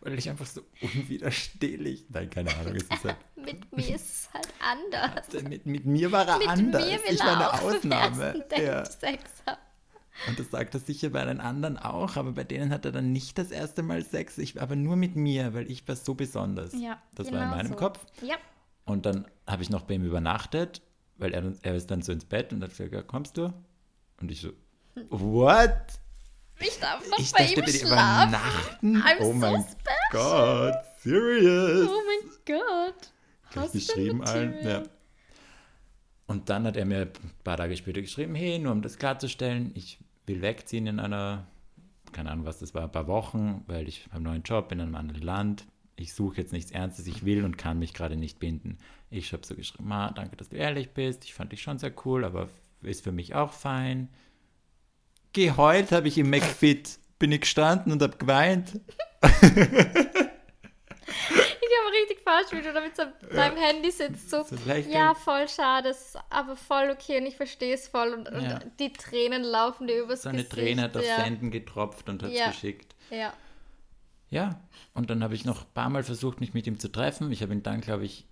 Weil ich einfach so unwiderstehlich, nein, keine Ahnung, es ist halt, Mit mir ist es halt anders. mit, mit mir war er Mit anders. mir will ich war eine Ausnahme. Ja. Sex haben. Und das sagt er sicher bei den anderen auch, aber bei denen hat er dann nicht das erste Mal Sex, ich, aber nur mit mir, weil ich war so besonders. Ja, das genau war in meinem so. Kopf. Ja. Und dann habe ich noch bei ihm übernachtet, weil er, er ist dann so ins Bett und hat gesagt, kommst du? Und ich so, what? Ich darf noch Ich bei dachte ihm schlafen. übernachten? I'm oh so mein special. Gott, serious? Oh mein Gott. Husband geschrieben allen. Ja. Und dann hat er mir ein paar Tage später geschrieben, hey, nur um das klarzustellen, ich will wegziehen in einer, keine Ahnung, was das war, ein paar Wochen, weil ich einen neuen Job in einem anderen Land. Ich suche jetzt nichts Ernstes, ich will und kann mich gerade nicht binden. Ich habe so geschrieben, ah, danke, dass du ehrlich bist. Ich fand dich schon sehr cool, aber ist für mich auch fein. Geheult habe ich im McFit, bin ich gestanden und habe geweint. Ich habe richtig falsch, wie du da mit so deinem Handy sitzt. So, ja, voll schade, aber voll okay und ich verstehe es voll. Und, und Ja. die Tränen laufen dir übers So eine Gesicht. Träne hat auf ja. Senden getropft und hat es Ja. geschickt. Ja. Ja, und dann habe ich noch ein paar Mal versucht, mich mit ihm zu treffen. Ich habe ihn dann, glaube ich,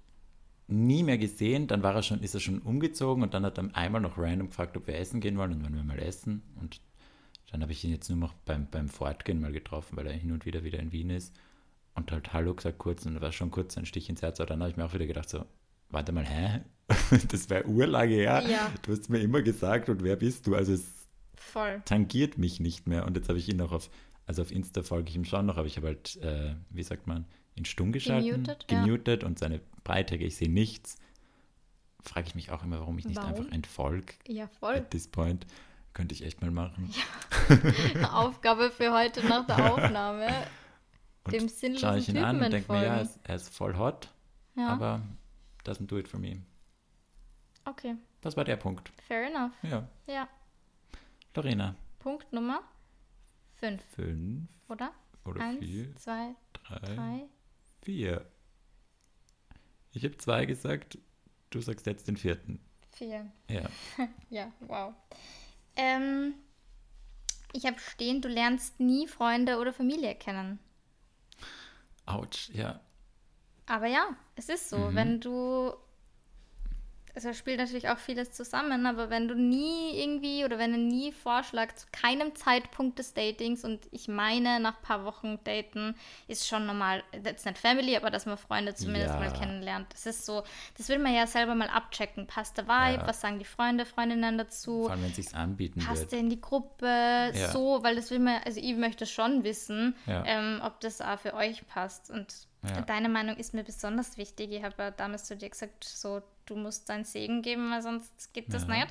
nie mehr gesehen. Dann war er schon, ist er schon umgezogen und dann hat er einmal noch random gefragt, ob wir essen gehen wollen und wollen wir mal essen. Und dann habe ich ihn jetzt nur noch beim, beim Fortgehen mal getroffen, weil er hin und wieder wieder in Wien ist. Und halt Hallo gesagt kurz und da war schon kurz ein Stich ins Herz. Aber dann habe ich mir auch wieder gedacht, so, warte mal, hä? Das wäre urlange her. Ja. Du hast mir immer gesagt und wer bist du? Also es Voll. tangiert mich nicht mehr. Und jetzt habe ich ihn noch auf, also auf Insta folge ich ihm schon noch, aber ich habe halt, äh, wie sagt man, in stumm geschalten, Gemutet, ja. und seine Beiträge, ich sehe nichts. Frage ich mich auch immer, warum ich nicht Warum? einfach entfolge Ja, voll. at this point. Könnte ich echt mal machen. Aufgabe für heute nach der Aufnahme. Und Dem Schaue sinnlosen ich ihn Typen an und denke mir, ja, er ist, er ist voll hot, Ja, aber doesn't do it for me. okay. Das war der Punkt. Fair enough. Ja. Ja. Lorena, Punkt Nummer 5, fünf oder? oder Eins, vier, zwei, drei, drei. vier. Ich habe zwei gesagt, du sagst jetzt den vierten. Vier. Ja. Ja, wow. Ähm, ich habe stehen, du lernst nie Freunde oder Familie kennen. Autsch, ja. Aber ja, es ist so. Mhm. Wenn du. Also spielt natürlich auch vieles zusammen, aber wenn du nie irgendwie oder wenn du nie Vorschlag zu keinem Zeitpunkt des Datings und ich meine, nach ein paar Wochen daten ist schon normal, that's not family, aber dass man Freunde zumindest Ja. mal kennenlernt. Das ist so, das will man ja selber mal abchecken. Passt der Vibe? Ja. Was sagen die Freunde, Freundinnen dazu? Vor allem, wenn es anbieten passt wird. er in die Gruppe Ja. so, weil das will man, also ich möchte schon wissen, ähm, ob das auch für euch passt. Und deine Meinung ist mir besonders wichtig. Ich habe ja damals zu dir gesagt, so, du musst deinen Segen geben, weil sonst geht das Ja. nicht.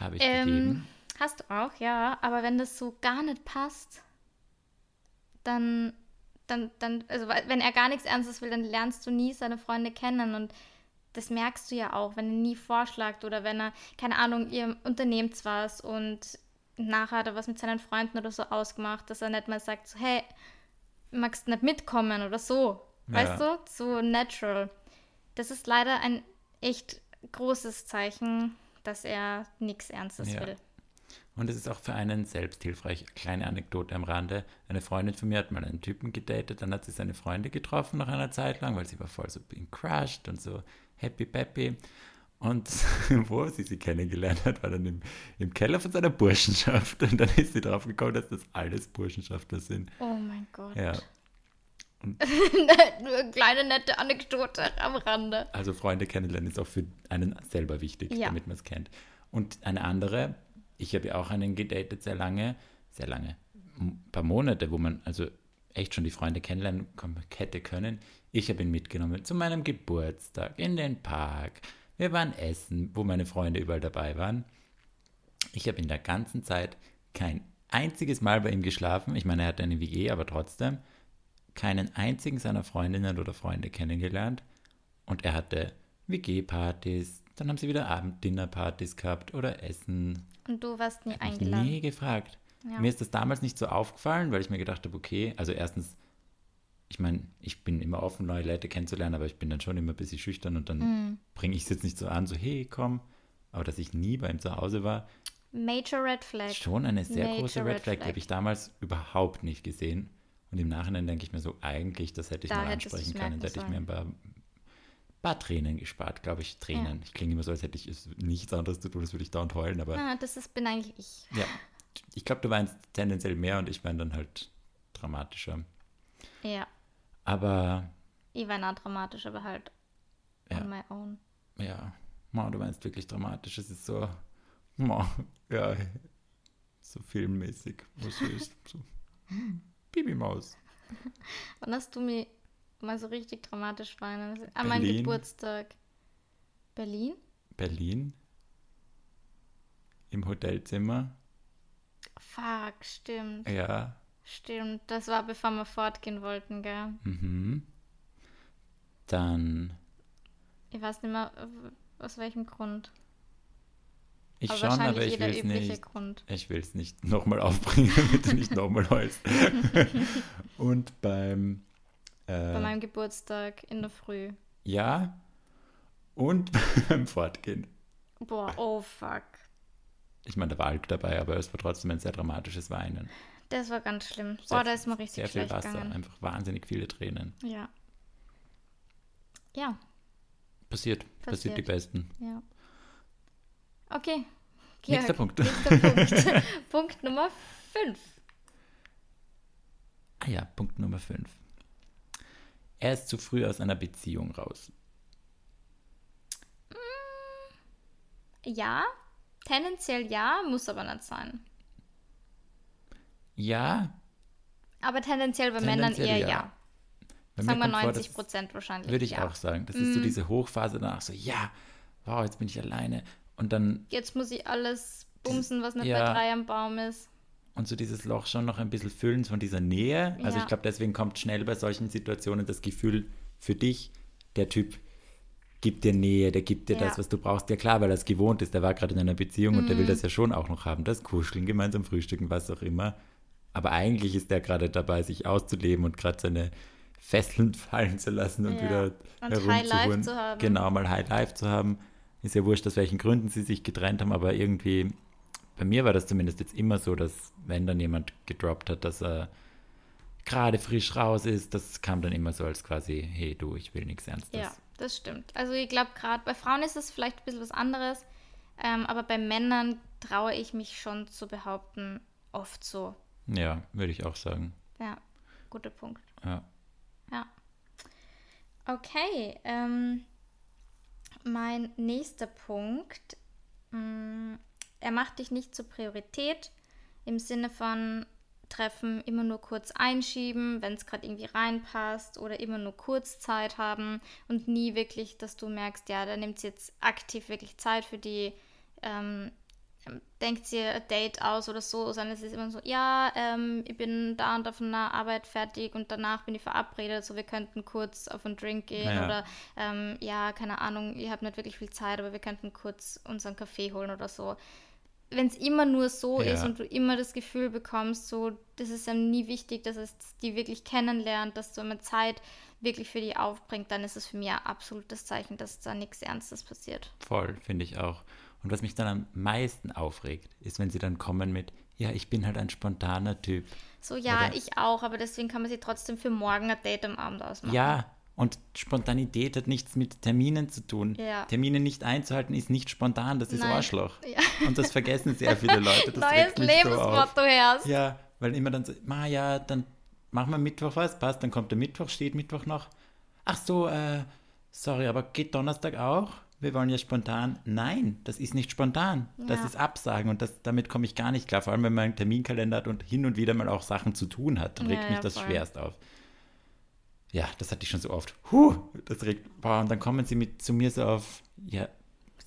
Habe ich Ähm, gegeben. hast du auch, ja, aber wenn das so gar nicht passt, dann, dann, dann, also wenn er gar nichts Ernstes will, dann lernst du nie seine Freunde kennen und das merkst du ja auch, wenn er nie vorschlägt oder wenn er, keine Ahnung, ihr unternehmt was und nachher hat er was mit seinen Freunden oder so ausgemacht, dass er nicht mal sagt, so, hey, magst du nicht mitkommen oder so. Weißt Ja. du? So natural. Das ist leider ein echt großes Zeichen, dass er nichts Ernstes Ja. will. Und es ist auch für einen selbst hilfreich. Kleine Anekdote am Rande. Eine Freundin von mir hat mal einen Typen gedatet, dann hat sie seine Freunde getroffen nach einer Zeit lang, weil sie war voll so being crushed und so happy peppy. Und wo sie sie kennengelernt hat, war dann im, im Keller von seiner Burschenschaft. Und dann ist sie drauf gekommen, dass das alles Burschenschaftler sind. Oh mein Gott. Ja, eine kleine nette Anekdote am Rande. also Freunde kennenlernen ist auch für einen selber wichtig, Ja. damit man es kennt. Und eine andere, ich habe ja auch einen gedatet sehr lange, sehr lange, ein paar Monate, wo man also echt schon die Freunde kennenlernen hätte können. Ich habe ihn mitgenommen zu meinem Geburtstag in den Park. Wir waren essen, wo meine Freunde überall dabei waren. Ich habe in der ganzen Zeit kein einziges Mal bei ihm geschlafen. Ich meine, er hatte eine WG, aber trotzdem keinen einzigen seiner Freundinnen oder Freunde kennengelernt. Und er hatte WG-Partys, dann haben sie wieder Abenddinnerpartys gehabt oder Essen. Und du warst nie eingeladen. nie gefragt. Ja. Mir ist das damals nicht so aufgefallen, weil ich mir gedacht habe, okay, also erstens, ich meine, ich bin immer offen, neue Leute kennenzulernen, aber ich bin dann schon immer ein bisschen schüchtern und dann Mhm. bringe ich es jetzt nicht so an, so hey, komm. Aber dass ich nie bei ihm zu Hause war, Major Red Flag. schon eine sehr Major große Red Red Flag, die Flag. habe ich damals überhaupt nicht gesehen. Und im Nachhinein denke ich mir so, eigentlich, das hätte ich Da mal ansprechen können. Da hätte ich mir ein paar, paar Tränen gespart, glaube ich. Tränen. Ich klinge immer so, als hätte ich es nichts anderes zu tun, als würde ich dauernd heulen, aber Ah, das ist, bin eigentlich ich. ja. ich glaube, du weinst tendenziell mehr und ich weine dann halt dramatischer. Ja. Aber Ich war nah dramatisch, aber halt Ja. on my own. ja, Ma, du meinst wirklich dramatisch. Es ist so, Ma, ja, so filmmäßig. Was ist so? Babymaus. Wann hast du mich mal so richtig dramatisch weinen? An meinem. Geburtstag. Berlin? Berlin. Im Hotelzimmer. Fuck, stimmt. Ja. Stimmt. Das war bevor wir fortgehen wollten, gell? Mhm. Dann, Ich weiß nicht mehr, aus welchem Grund. Ich aber schon, aber ich will es nicht. Grund. Ich will es nicht nochmal aufbringen, damit du nicht nochmal heulst. Und beim, äh, Bei meinem Geburtstag in der Früh. ja, und beim Fortgehen. Boah, oh fuck. Ich meine, da war Alk dabei, aber es war trotzdem ein sehr dramatisches Weinen. Das war ganz schlimm. Sehr Boah, da ist mir richtig Sehr viel Wasser, gegangen. einfach wahnsinnig viele Tränen. Ja. Ja, Passiert, passiert, die Passiert. Besten. ja. Okay. Nächster Georg, Punkt. Nächster Punkt. Punkt Nummer 5. Ah ja, Punkt Nummer 5. Er ist zu früh aus einer Beziehung raus. Ja, tendenziell ja, muss aber nicht sein. Ja, Aber tendenziell bei Männern Tendenziell eher ja. ja. bei Sagen wir kommt vor, 90 das- Prozent wahrscheinlich. Würde ich ja. Auch sagen. Das ist so diese Hochphase danach, so, ja, wow, jetzt bin ich alleine. Und dann, Jetzt muss ich alles bumsen, was nicht Ja. bei drei am Baum ist. und so dieses Loch schon noch ein bisschen füllen von dieser Nähe. Also Ja. ich glaube, deswegen kommt schnell bei solchen Situationen das Gefühl für dich, der Typ gibt dir Nähe, der gibt dir Ja. das, was du brauchst. Ja klar, weil er es gewohnt ist, der war gerade in einer Beziehung und der Mhm. will das ja schon auch noch haben. Das Kuscheln, gemeinsam frühstücken, was auch immer. Aber eigentlich ist der gerade dabei, sich auszuleben und gerade seine Fesseln fallen zu lassen und Ja. wieder Und herumzuholen. High Life zu haben. Genau, mal High Life zu haben. Ist ja wurscht, aus welchen Gründen sie sich getrennt haben, aber irgendwie, bei mir war das zumindest jetzt immer so, dass wenn dann jemand gedroppt hat, dass er gerade frisch raus ist, das kam dann immer so als quasi, hey du, ich will nichts Ernstes. Ja, das stimmt. Also ich glaube, gerade bei Frauen ist es vielleicht ein bisschen was anderes, ähm, aber bei Männern traue ich mich schon zu behaupten, oft so. Ja, würde ich auch sagen. Ja, guter Punkt. Ja. Ja. Okay, ähm, mein nächster Punkt. mh, er macht dich nicht zur Priorität im Sinne von Treffen immer nur kurz einschieben, wenn es gerade irgendwie reinpasst oder immer nur kurz Zeit haben und nie wirklich, dass du merkst, ja, da nimmt sie jetzt aktiv wirklich Zeit für die, ähm, denkt sie ein Date aus oder so, sondern es ist immer so, ja, ähm, ich bin da und da von der Arbeit fertig und danach bin ich verabredet, so wir könnten kurz auf einen Drink gehen Ja. oder ähm, ja, keine Ahnung, ich habe nicht wirklich viel Zeit, aber wir könnten kurz unseren Kaffee holen oder so. Wenn es immer nur so Ja. ist und du immer das Gefühl bekommst, so, das ist ja nie wichtig, dass es die wirklich kennenlernt, dass du immer Zeit wirklich für die aufbringt, dann ist es für mich ein absolutes Zeichen, dass da nichts Ernstes passiert. Voll, finde ich auch. Und was mich dann am meisten aufregt, ist, wenn sie dann kommen mit, ja, ich bin halt ein spontaner Typ. So, ja, Oder- ich auch, aber deswegen kann man sie trotzdem für morgen ein Date am Abend ausmachen. Ja, und Spontanität hat nichts mit Terminen zu tun. Ja. Termine nicht einzuhalten ist nicht spontan, das ist Nein. Arschloch. Ja. Und das vergessen sehr viele Leute. Das Neues mich so. Lebensmotto herrscht. Ja, weil immer dann so, ma ja, dann machen wir Mittwoch was, passt, dann kommt der Mittwoch, steht Mittwoch noch. Ach so, äh, sorry, aber geht Donnerstag auch? Wir wollen ja spontan. Nein, das ist nicht spontan. Das Ja. ist Absagen und das, damit komme ich gar nicht klar. Vor allem, wenn man einen Terminkalender hat und hin und wieder mal auch Sachen zu tun hat, dann Ja, regt mich ja, das voll. schwerst auf. Ja, das hatte ich schon so oft. Huh, das regt, boah, und dann kommen sie mit zu mir so auf, ja,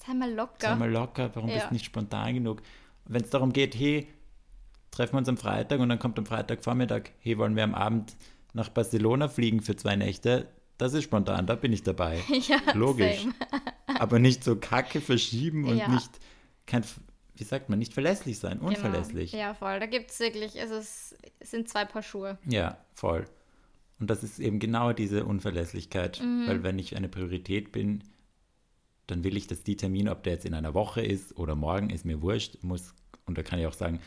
Sei mal locker. sei mal locker, warum bist du nicht spontan genug? Wenn es darum geht, hey, treffen wir uns am Freitag und dann kommt am Freitagvormittag, hey, wollen wir am Abend nach Barcelona fliegen für zwei Nächte? Das ist spontan, da bin ich dabei. ja, Logisch. same. Aber nicht so Kacke verschieben und Ja. nicht, kein, wie sagt man, nicht verlässlich sein, unverlässlich. Genau. Ja, voll. Da gibt es wirklich, es es sind zwei Paar Schuhe. Ja, voll. Und das ist eben genau diese Unverlässlichkeit, Mhm. weil wenn ich eine Priorität bin, dann will ich, dass die Termin, ob der jetzt in einer Woche ist oder morgen, ist mir wurscht. Muss, und da kann ich auch sagen,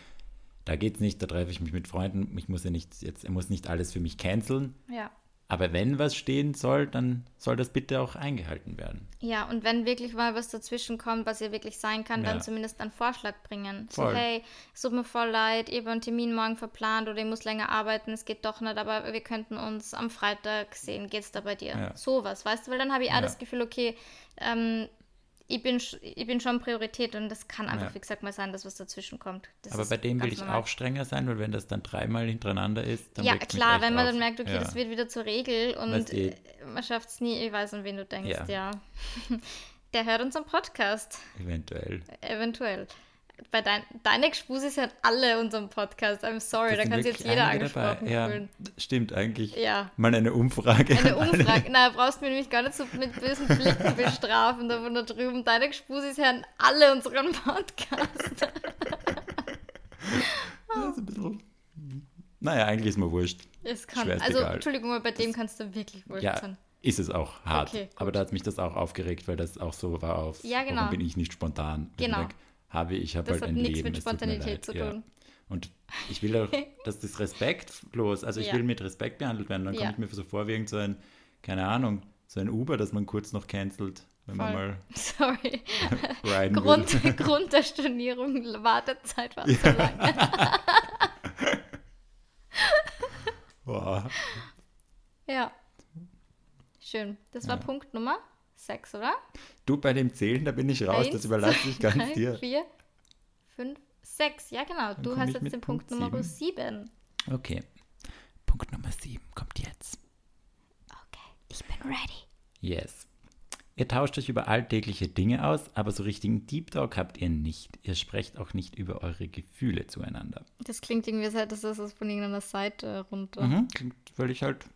da geht's nicht, da treffe ich mich mit Freunden. Ich muss ja nicht jetzt, er muss nicht alles für mich canceln, Ja. Aber wenn was stehen soll, dann soll das bitte auch eingehalten werden. Ja, und wenn wirklich mal was dazwischen kommt, was ja wirklich sein kann, Ja. dann zumindest einen Vorschlag bringen. Voll. So, hey, es tut mir voll leid, ich habe einen Termin morgen verplant oder ich muss länger arbeiten, es geht doch nicht, aber wir könnten uns am Freitag sehen. Geht's da bei dir? Ja. Sowas, weißt du? Weil dann habe ich auch Ja. das Gefühl, okay, ähm, ich bin, ich bin schon Priorität und das kann einfach, Ja. wie gesagt, mal sein, dass was dazwischen kommt. Das Aber bei dem will ich normal. auch strenger sein, weil wenn das dann dreimal hintereinander ist, dann Ja, klar, wenn man auf. dann merkt, okay, ja. das wird wieder zur Regel und Weißt eh. man schafft es nie, ich weiß, an wen du denkst, Ja. ja. Der hört unseren Podcast. Eventuell. Eventuell. Bei dein, deine Gespusis hören alle unseren Podcast. I'm sorry, Das da sind kann sich jetzt jeder angesprochen Ja, fühlen. stimmt eigentlich. Ja. Mal eine Umfrage. Eine. Umfrage. Na, brauchst du mir nämlich gar nicht so mit bösen Blicken bestrafen da von da drüben. Deine Gespusis hören alle unseren Podcast. Das ist ein bisschen... Naja, eigentlich ist mir wurscht. Es kann, Schwerst also, egal. Entschuldigung, aber bei dem kannst du wirklich wohl Ja, sein. ist es auch hart. Okay, aber da hat mich das auch aufgeregt, weil das auch so war auf, Ja, genau. warum bin ich nicht spontan? Genau. Habe ich habe Das halt hat ein nichts Leben. mit es tut mir Spontanität zu ja. tun. Und ich will auch, dass das respektlos, also ich Ja. will mit Respekt behandelt werden. Dann Ja. komme ich mir so vor wie irgend so ein, keine Ahnung, so ein Uber, das man kurz noch cancelt, wenn man Voll. mal Sorry. riden Grund, will. Grund der Stornierung, Wartezeit war zu lang. Boah. Ja. Schön. Das war Ja. Punkt Nummer 6, oder? Du, bei dem Zählen, da bin ich raus, Eins, das überlasse ich ganz drei, dir. vier, fünf, sechs. Ja, genau. du komm hast jetzt den Punkt, Punkt Nummer sieben. 7. Okay. Punkt Nummer 7 kommt jetzt. Okay, ich bin ready. Yes. Ihr tauscht euch über alltägliche Dinge aus, aber so richtigen Deep Talk habt ihr nicht. Ihr sprecht auch nicht über eure Gefühle zueinander. Das klingt irgendwie, als hättest du das von irgendeiner Seite runter. Mhm. Klingt völlig halt.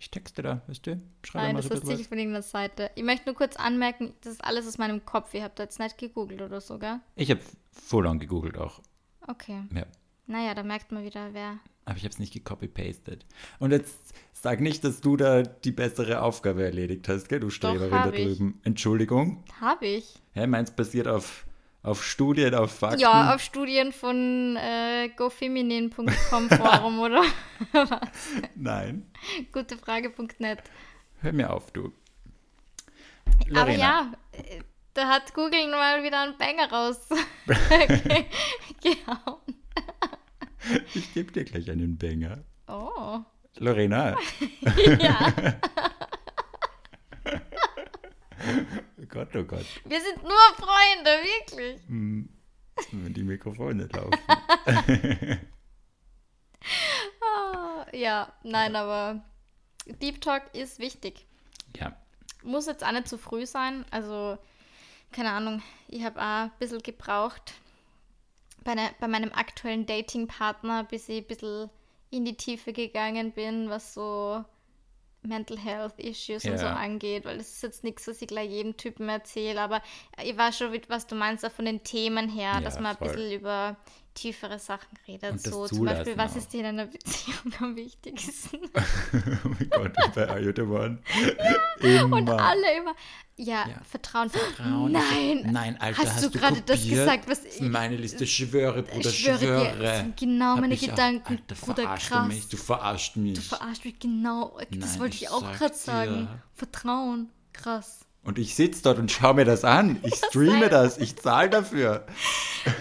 Ich texte da, weißt du? Schreibe Nein, mal das so ist sicher von irgendeiner Seite. Ich möchte nur kurz anmerken, das ist alles aus meinem Kopf. Ihr habt da jetzt nicht gegoogelt oder so, gell? Ich habe full gegoogelt auch. Okay. Ja. Naja, da merkt man wieder, wer. Aber ich habe es nicht gecopy-pastet. Und jetzt sag nicht, dass du da die bessere Aufgabe erledigt hast, gell, du Streberin da drüben. Entschuldigung. Habe ich. Hä, meins basiert auf, auf Studien, auf Fakten. Ja, auf Studien von äh, gofeminin.com Forum oder Nein. gutefrage.net. Hör mir auf, du. Aber Lorena. ja, äh, da hat Google mal wieder einen Banger raus. genau. Ich gebe dir gleich einen Banger. Oh. Lorena. Ja, Gott, oh Gott. wir sind nur Freunde, wirklich. Wenn die Mikrofone laufen. Ah, ja, nein, aber Deep Talk ist wichtig. ja. Muss jetzt auch nicht zu früh sein. Also, keine Ahnung, ich habe auch ein bisschen gebraucht bei, ne, bei meinem aktuellen Datingpartner, bis ich ein bisschen in die Tiefe gegangen bin, was so Mental Health Issues und so Ja. angeht, weil das ist jetzt nichts, was ich gleich jedem Typen erzähle, aber ich weiß schon, was du meinst, auch von den Themen her, Ja, dass man voll. ein bisschen über tiefere Sachen redet. Das So zum Beispiel, was auch. ist dir in einer Beziehung am wichtigsten? Oh mein Gott, bei Are You the One? Immer. Und alle immer, ja, Ja. Vertrauen. Vertrauen. Nein, Nein, Alter, hast, hast, du gerade das gesagt, was Das ist meine Liste. Schwöre, Bruder, ich schwöre, schwöre. dir, das sind genau Hab meine ich auch- Gedanken, Alter, Bruder, verarschst krass. Du, mich, du verarscht mich. Du verarscht mich genau. Das Nein, wollte ich ich auch gerade sagen. Vertrauen, krass. Und ich sitze dort und schaue mir das an. Ich streame das. Ich zahle dafür.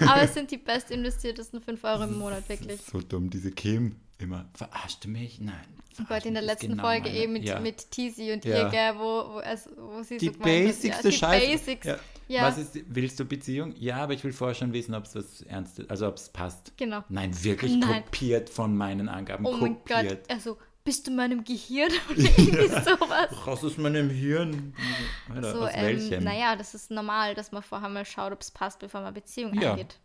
Aber es sind die best investiertesten 5 Euro im Monat, wirklich. So dumm, diese Kim. Immer, verarscht du mich? Nein. Gott, verarscht in der letzten genau Folge meine- eben mit, ja. mit Tizi und Ja. ihr, gell, wo, wo, also, wo sie Die so basicste ja, die Scheiße. Basics. Ja. Ja. Was ist, willst du Beziehung? Ja, aber ich will vorher schon wissen, ob es was Ernstes, also ob es passt. Genau. Nein, wirklich Nein. kopiert von meinen Angaben. Oh mein kopiert. Gott, also, bist du in meinem Gehirn oder irgendwie sowas? Raus aus meinem Hirn. Alter, So, aus welchem? ähm, naja, das ist normal, dass man vorher mal schaut, ob es passt, bevor man Beziehung Ja. eingeht.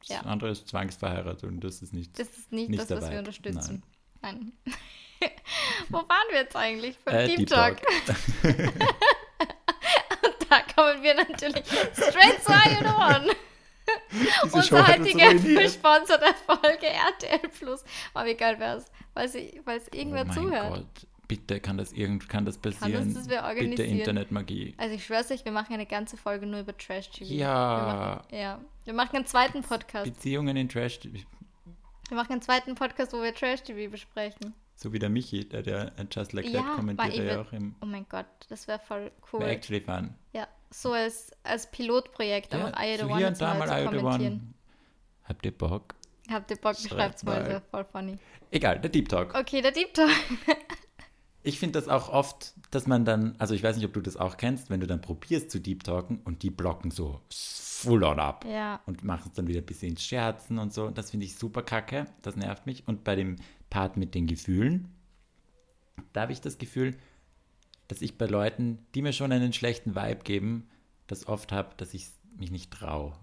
Das ja. andere ist zwangsverheiratet und das ist nicht. Das ist nicht, Nicht das, was wir unterstützen. Nein. Wo waren wir jetzt eigentlich? Beim Äh, Deep, Deep Talk. Talk. Und da kommen wir natürlich straight You the One. Unsere heutige gesponserte Folge RTL Plus. Oh, wie geil wäre es, weil es Oh irgendwer mein zuhört. Gott. Bitte, kann das irgend, kann das passieren? das wir Bitte? Internetmagie. Also ich schwör's euch, wir machen eine ganze Folge nur über Trash-TV. Ja. Wir machen, ja. Wir machen einen zweiten Podcast. Beziehungen in Trash. Wir machen einen zweiten Podcast, wo wir Trash-TV besprechen. So wie der Michi, der, der Just Like Ja, That kommentiert ja auch im Oh mein Gott, das wäre voll cool. Wäre actually fun. Ja, so als, als Pilotprojekt, Ja, einfach I so hier One und da mal zu I. One. Habt ihr Bock? Habt ihr Bock, Schreibt schreibt's mal, mal. das wäre voll funny. Egal, der Deep Talk. Okay, der Deep Talk. Ich finde das auch oft, dass man dann, also ich weiß nicht, ob du das auch kennst, wenn du dann probierst zu Deep Talken und die blocken so full on ab Ja, und machen es dann wieder ein bisschen ins Scherzen und so. Das finde ich super kacke, das nervt mich. Und bei dem Part mit den Gefühlen, da habe ich das Gefühl, dass ich bei Leuten, die mir schon einen schlechten Vibe geben, das oft habe, dass ich mich nicht traue.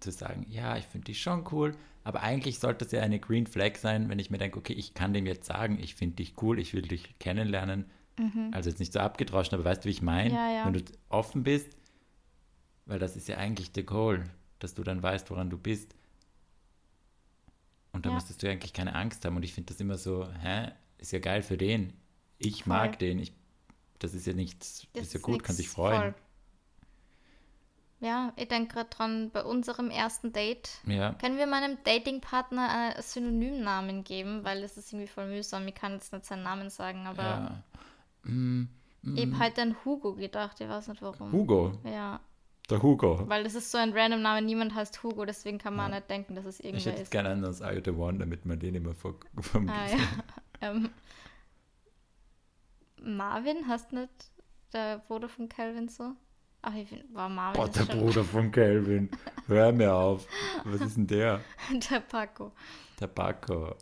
Zu sagen, ja, ich finde die schon cool, aber eigentlich sollte es ja eine Green Flag sein, wenn ich mir denke, okay, ich kann dem jetzt sagen, ich finde dich cool, ich will dich kennenlernen. Also jetzt nicht so abgedroschen, aber weißt du, wie ich meine? Ja, ja. Wenn du offen bist, weil das ist ja eigentlich der Goal, dass du dann weißt, woran du bist. Und da Ja. müsstest du eigentlich keine Angst haben. Und ich finde das immer so, hä, ist ja geil für den. Ich Voll. mag den. Ich, das ist ja nichts, das ist ja gut, kann sich freuen. voll. Ja, ich denke gerade dran, bei unserem ersten Date. Ja. Können wir meinem Datingpartner einen Synonymnamen geben? Weil das ist irgendwie voll mühsam. Ich kann jetzt nicht seinen Namen sagen, aber ja. Mm, ich habe halt an Hugo gedacht. Ich weiß nicht warum. Hugo, Ja, der Hugo. weil das ist so ein random Name. Niemand heißt Hugo, deswegen kann man Ja. nicht denken, dass es Ich irgendwer hätte jetzt ist. gerne einen aus I the One, damit man den immer vor, vom Ah, ja. ähm, Marvin, hast nicht der Bruder von Calvin so? Ach, ich find, war Marvin. Boah, der schon- Bruder von Calvin. Hör mir auf. Was ist denn der? Der Paco. Der Paco.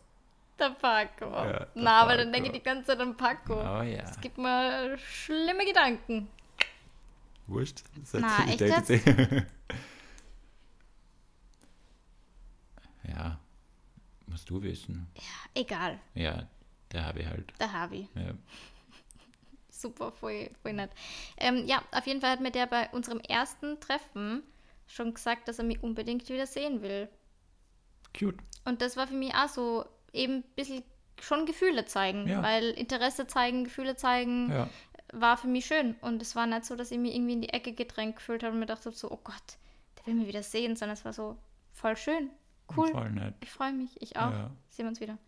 Der Paco. Ja, der Na, aber dann Paco. denke ich die ganze Zeit an Paco. Oh ja. Es gibt mir schlimme Gedanken. Wurscht. Seit Na, ich echt jetzt? ja. Musst du wissen. Egal, Ja, der habe ich halt. der Harvey. Ja. Super, voll, voll nett. Ähm, ja, auf jeden Fall hat mir der bei unserem ersten Treffen schon gesagt, dass er mich unbedingt wieder sehen will. Cute. Und das war für mich auch so eben ein bisschen schon Gefühle zeigen, Ja. weil Interesse zeigen, Gefühle zeigen, Ja. war für mich schön. Und es war nicht so, dass ich mich irgendwie in die Ecke gedrängt gefühlt habe und mir dachte so, oh Gott, der will mich wieder sehen, sondern es war so voll schön, cool. Voll nett. Ich freue mich, ich auch. Ja. Sehen wir uns wieder.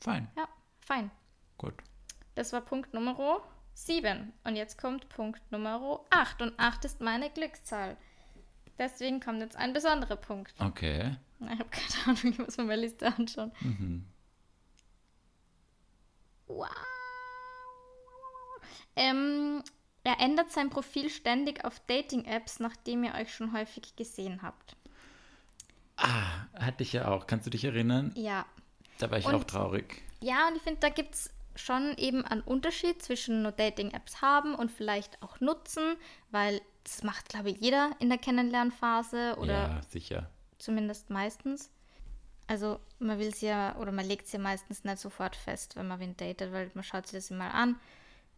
Fein. Ja, fein. Gut. Das war Punkt Nummer 7. Und jetzt kommt Punkt Nummer 8. Und 8 ist meine Glückszahl. Deswegen kommt jetzt ein besonderer Punkt. Okay. Ich habe keine Ahnung, ich muss mir meine Liste anschauen. Mhm. Wow. Ähm, er ändert sein Profil ständig auf Dating-Apps, nachdem ihr euch schon häufig gesehen habt. Ah, hatte ich ja auch. Kannst du dich erinnern? Ja. Da war ich Und- auch traurig. Ja, und ich finde, da gibt es schon eben einen Unterschied zwischen nur Dating-Apps haben und vielleicht auch nutzen, weil das macht, glaube ich, jeder in der Kennenlernphase oder ja, sicher. zumindest meistens. Also man will es ja oder man legt es ja meistens nicht sofort fest, wenn man wen datet, weil man schaut sich das immer an.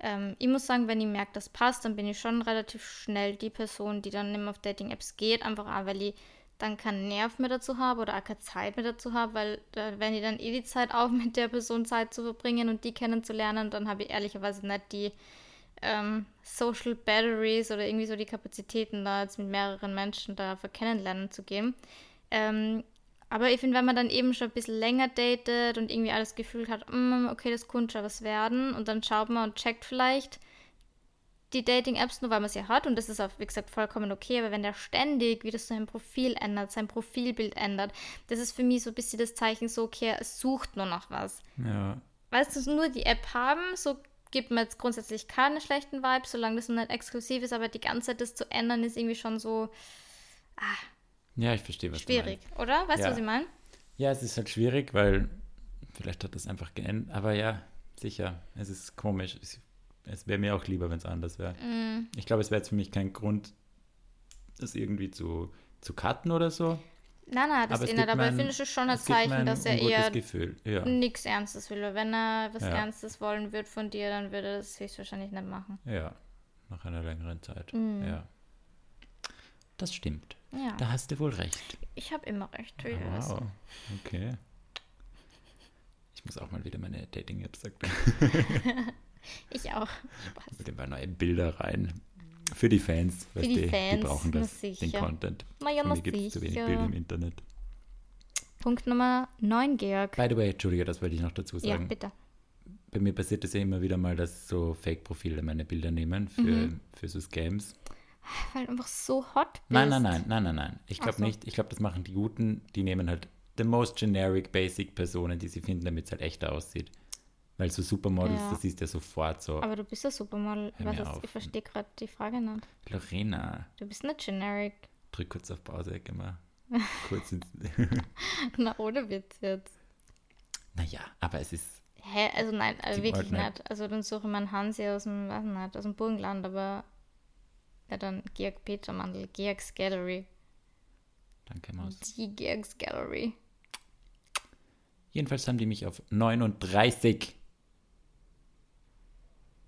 Ähm, ich muss sagen, wenn ich merke, das passt, dann bin ich schon relativ schnell die Person, die dann immer auf Dating-Apps geht, einfach auch, weil ich dann keinen Nerv mehr dazu habe oder auch keine Zeit mehr dazu habe, weil da wenn ich dann eh die Zeit auf, mit der Person Zeit zu verbringen und die kennenzulernen, dann habe ich ehrlicherweise nicht die ähm, Social Batteries oder irgendwie so die Kapazitäten, da jetzt mit mehreren Menschen da für kennenlernen zu gehen. Ähm, aber ich finde, wenn man dann eben schon ein bisschen länger datet und irgendwie alles gefühlt hat, "Mm, okay, das könnte schon was werden und dann schaut man und checkt vielleicht die Dating-Apps nur, weil man sie hat und das ist auch, wie gesagt, vollkommen okay, aber wenn der ständig wieder sein Profil ändert, sein Profilbild ändert, das ist für mich so ein bisschen das Zeichen so, okay, es sucht nur noch was Ja. weißt du, nur die App haben, so gibt mir jetzt grundsätzlich keine schlechten Vibes, solange das noch nicht exklusiv ist, aber die ganze Zeit das zu ändern ist irgendwie schon so Ja, ich verstehe, was schwierig, du meinst. oder? Weißt du, Ja. was ich meine? Ja, es ist halt schwierig, weil vielleicht hat das einfach geändert. Aber ja, sicher, es ist komisch. Es, es wäre mir auch lieber, wenn es anders wäre. Mm. Ich glaube, es wäre jetzt für mich kein Grund, das irgendwie zu, zu cutten oder so. Nein, nein, das Aber es ändert, aber ich mein- finde es ist schon ein Zeichen, ein dass er eher. Ja, nichts Ernstes will. Weil wenn er was Ja. Ernstes wollen würde von dir, dann würde er das höchstwahrscheinlich nicht machen. ja, nach einer längeren Zeit. Mhm. Ja. Das stimmt. Ja, Da hast du wohl recht. ich habe immer recht. wie. Wow. Okay. Ich muss auch mal wieder meine Dating-App sagen. Ich auch. Spaß. Mit ein paar neue Bilder rein. Für die Fans. weißt die die Fans, brauchen na das, den. Content. Na ja, Für na mich gibt es zu wenig. Bilder im Internet. Punkt Nummer 9, Georg. By the way, Entschuldige, das wollte ich noch dazu Ja, sagen. bitte. bei mir passiert es ja immer wieder mal, dass so Fake-Profile meine Bilder nehmen für, Mhm. für so Scams. Weil du einfach so hot bist. Nein, nein, nein, nein, nein, nein. Ich glaube so. nicht. Ich glaube, das machen die Guten. Die nehmen halt the most generic, basic Personen, die sie finden, damit es halt echter aussieht. Weil so Supermodels, Ja. das du ja sofort so. Aber du bist ja Supermodel. Hör ist, auf. ich verstehe gerade die Frage nicht. Lorena, Du bist nicht generic. drück kurz auf Pause, geh mal kurz ins. Na, ohne Witz jetzt. naja, aber es ist. Hä? Also nein, also wirklich wollten nicht. Also dann suche ich meinen Hansi aus dem, weiß nicht, aus dem Burgenland, aber ja dann Georg Petermandel, Georgs Gallery. Danke, Maus. Die Georgs Gallery. Jedenfalls haben die mich auf 39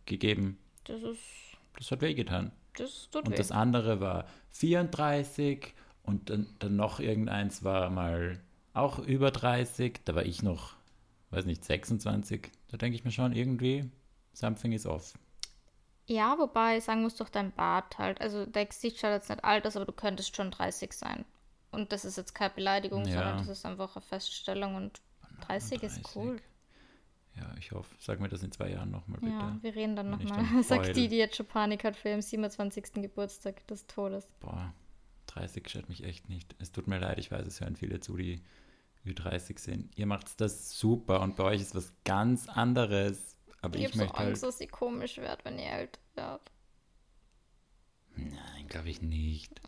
gegeben. Das ist, Das hat wehgetan. das tut Und weh. das andere war 34 und dann, dann noch irgendeins war mal auch über 30. Da war ich noch, weiß nicht, 26. Da denke ich mir schon irgendwie, something is off. Ja, wobei ich sagen muss, durch dein Bart halt. Also dein Gesicht schaut jetzt nicht alt aus, aber du könntest schon 30 sein. Und das ist jetzt keine Beleidigung, Ja. sondern das ist einfach eine Feststellung und 30 ist 30. cool. Ja, ich hoffe, sag mir das in zwei Jahren nochmal bitte. Ja, wir reden dann nochmal. Sagt die, die jetzt schon Panik hat für ihren 27. Geburtstag des Todes. Boah, 30 stört mich echt nicht. Es tut mir leid, ich weiß, es hören viele zu, die Ü30 sind. Ihr macht das super und bei euch ist was ganz anderes. Aber Ich, ich, habe so möchte Angst, halt. dass sie komisch wird, wenn ihr älter wird. Nein, glaube ich nicht.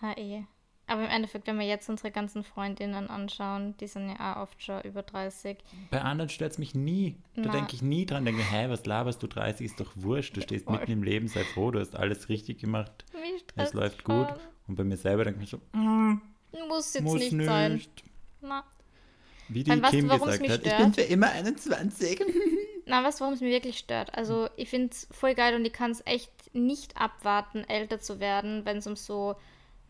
Ha, eh. Aber im Endeffekt, wenn wir jetzt unsere ganzen Freundinnen anschauen, die sind ja auch oft schon über 30. Bei anderen stört es mich nie. Da denke ich nie dran. Denke, hä, was laberst du? 30 ist doch wurscht. Du stehst voll. mitten im Leben, sei froh, du hast alles richtig gemacht. Es läuft voll. gut. Und bei mir selber denke ich so, mm, Muss jetzt muss nicht, nicht. sein. Na, Wie die du, Kim gesagt hat, ich bin für immer 21. na du, warum es mir wirklich stört? Also, ich finde es voll geil und ich kann es echt nicht abwarten, älter zu werden, wenn es um so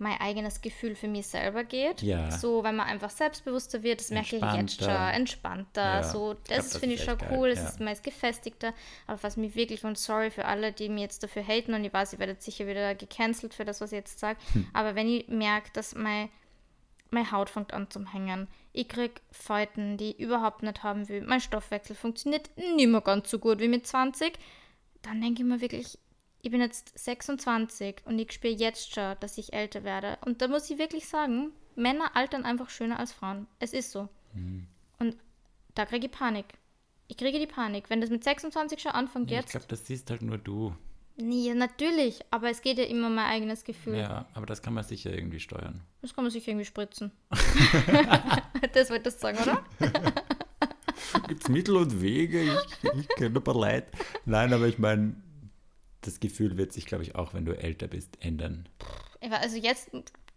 mein eigenes Gefühl für mich selber geht. Ja. So, wenn man einfach selbstbewusster wird, das merke ich jetzt schon, Entspannter. Ja, so, ich das das finde ich schon echt cool, geil, es ja. ist meist gefestigter. Aber was mich wirklich, und sorry für alle, die mir jetzt dafür haten, und ich weiß, ihr werdet sicher wieder gecancelt für das, was ich jetzt sage, Hm. aber wenn ich merke, dass mein meine Haut fängt an zum Hängen. Ich krieg Falten, die ich überhaupt nicht haben will. Mein Stoffwechsel funktioniert nicht mehr ganz so gut wie mit 20. Dann denke ich mir wirklich, ich bin jetzt 26 und ich spüre jetzt schon, dass ich älter werde. Und da muss ich wirklich sagen, Männer altern einfach schöner als Frauen. Es ist so. Und da kriege ich Panik. Ich kriege die Panik. Wenn das mit 26 schon anfängt Ich jetzt. glaube, das siehst halt nur du. Nee, natürlich. Aber es geht ja immer um mein eigenes Gefühl. Ja, aber das kann man sicher irgendwie steuern. Das kann man sich irgendwie spritzen. das wolltest du sagen, oder? Gibt es Mittel und Wege? Ich, ich kenne ein paar Leute. Nein, aber ich meine, das Gefühl wird sich, glaube ich, auch, wenn du älter bist, ändern. Also jetzt,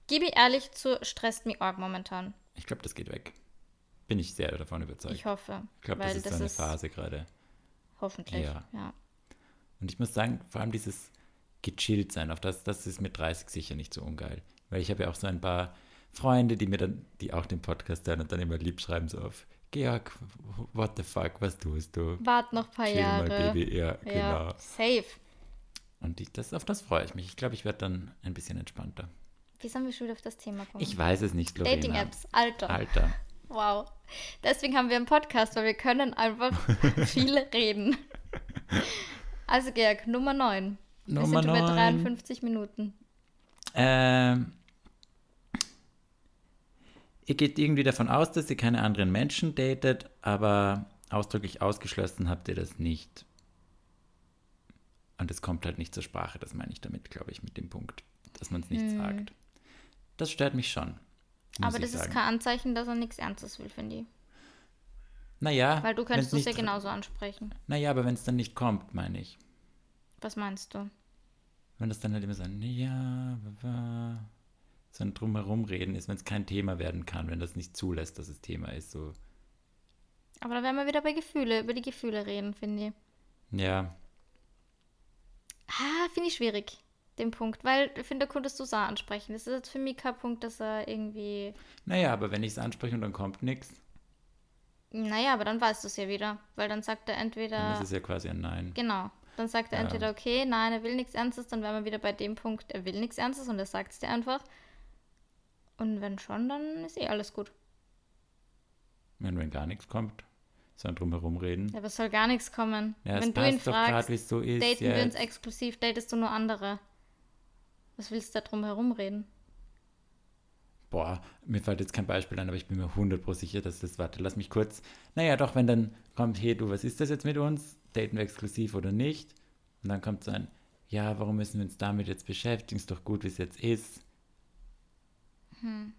gebe ich ehrlich zu, stresst mich arg momentan. Ich glaube, das geht weg. Bin ich sehr davon überzeugt. Ich hoffe. Ich glaube, das ist so eine Phase gerade. Hoffentlich, Ja. ja. Und ich muss sagen, vor allem dieses gechillt sein, auf das, das ist mit 30 sicher nicht so ungeil. Weil ich habe ja auch so ein paar Freunde, die mir dann, die auch den Podcast hören und dann immer lieb schreiben, so auf Georg, what the fuck, was tust du? Wart noch ein paar Chill Jahre. mal, Baby. Ja, Ja, genau. safe. Und ich, das, auf das freue ich mich. Ich glaube, ich werde dann ein bisschen entspannter. Wie sollen wir schon wieder auf das Thema kommen? Ich weiß es nicht, Lorena. Dating-Apps, Alter. Alter. Wow. Deswegen haben wir einen Podcast, weil wir können einfach viel reden. Also Georg, Nummer 9. Wir Nummer sind bei neun. 53 Minuten. Ähm, ihr geht irgendwie davon aus, dass ihr keine anderen Menschen datet, aber ausdrücklich ausgeschlossen habt ihr das nicht. Und es kommt halt nicht zur Sprache, das meine ich damit, glaube ich, mit dem Punkt, dass man es nicht sagt. Das stört mich schon. Hm. Aber das sagen. ist kein Anzeichen, dass er nichts Ernstes will, finde ich. Naja, Weil du könntest es ja genauso ansprechen. Naja, aber wenn es dann nicht kommt, meine ich. Was meinst du? Wenn das dann halt immer so ein Ja, so ein Drumherum reden ist, wenn es kein Thema werden kann, wenn das nicht zulässt, dass es Thema ist, so. Aber da werden wir wieder bei Gefühle, über die Gefühle reden, finde ich. Ja, Ah, finde ich schwierig, den Punkt. Weil ich finde, da könntest du es ansprechen. Das ist jetzt für mich kein Punkt, dass er irgendwie. naja, aber wenn ich es anspreche und dann kommt nichts, Naja, aber dann weißt du es ja wieder. Weil dann sagt er dann entweder. ist es ja quasi ein Nein. Genau. Dann sagt er Ja. entweder, okay, nein, er will nichts Ernstes, dann wären wir wieder bei dem Punkt, er will nichts Ernstes und er sagt es dir einfach. Und wenn schon, dann ist eh alles gut. Wenn, wenn gar nichts kommt, sollen drum herum reden. Ja, aber es soll gar nichts kommen. Ja, Wenn du ihn grad, fragst, es so ist daten wir uns exklusiv, datest du nur andere. Was willst du da drum herum reden? Boah, mir fällt jetzt kein Beispiel ein, aber ich bin mir 100% sicher, dass das, warte, lass mich kurz. Naja, doch, wenn dann kommt, hey, du, was ist das jetzt mit uns? Daten wir exklusiv oder nicht? Und dann kommt so ein, ja, warum müssen wir uns damit jetzt beschäftigen? Ist doch gut, wie es jetzt ist. Hm.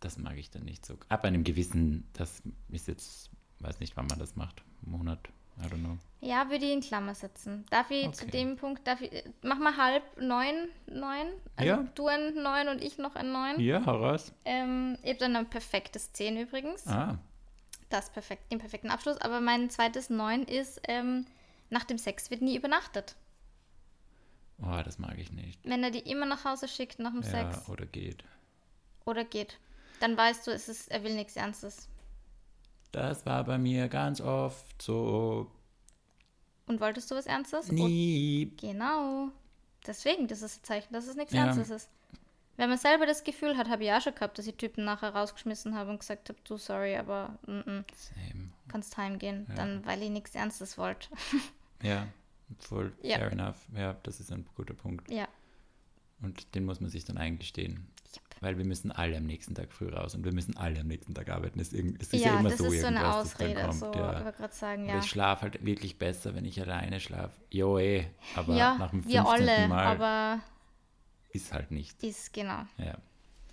Das mag ich dann nicht so. Ab einem gewissen, das ist jetzt, weiß nicht, wann man das macht. Monat, I don't know. Ja, würde ich in Klammer setzen. Darf ich zu Okay. dem Punkt, darf ich, mach mal halb neun, neun? Also Ja. du ein neun und ich noch ein neun. Ja, heraus. Ähm, ich habe dann ein perfektes 10 übrigens. Ah, Das perfekt, den perfekten Abschluss. Aber mein zweites 9 ist, ähm, nach dem Sex wird nie übernachtet. oh, das mag ich nicht. Wenn er die immer nach Hause schickt nach dem Ja, Sex oder geht. oder geht, dann weißt du, es ist, er will nichts Ernstes. Das war bei mir ganz oft so. Und wolltest du was Ernstes? Und- Nie. Genau. Deswegen, das ist ein Zeichen, dass es nichts Ja. Ernstes ist. Wenn man selber das Gefühl hat, habe ich auch schon gehabt, dass ich Typen nachher rausgeschmissen habe und gesagt habe, du, sorry, aber mm -mm, kannst heimgehen. Ja. Dann, weil ich nichts Ernstes wollte. Ja, voll Ja. fair enough. Ja, das ist ein guter Punkt. ja. Und den muss man sich dann eingestehen. Yep. Weil wir müssen alle am nächsten Tag früh raus und wir müssen alle am nächsten Tag arbeiten. Es, ist ja, Ja, immer das so ist so eine Ausrede. kommt. So, ich ja. sagen, ja. ich schlafe halt wirklich besser, wenn ich alleine schlafe. Jo, eh. Aber Ja, nach dem 15. wir alle, Mal aber ist halt nicht. ist genau. Ja.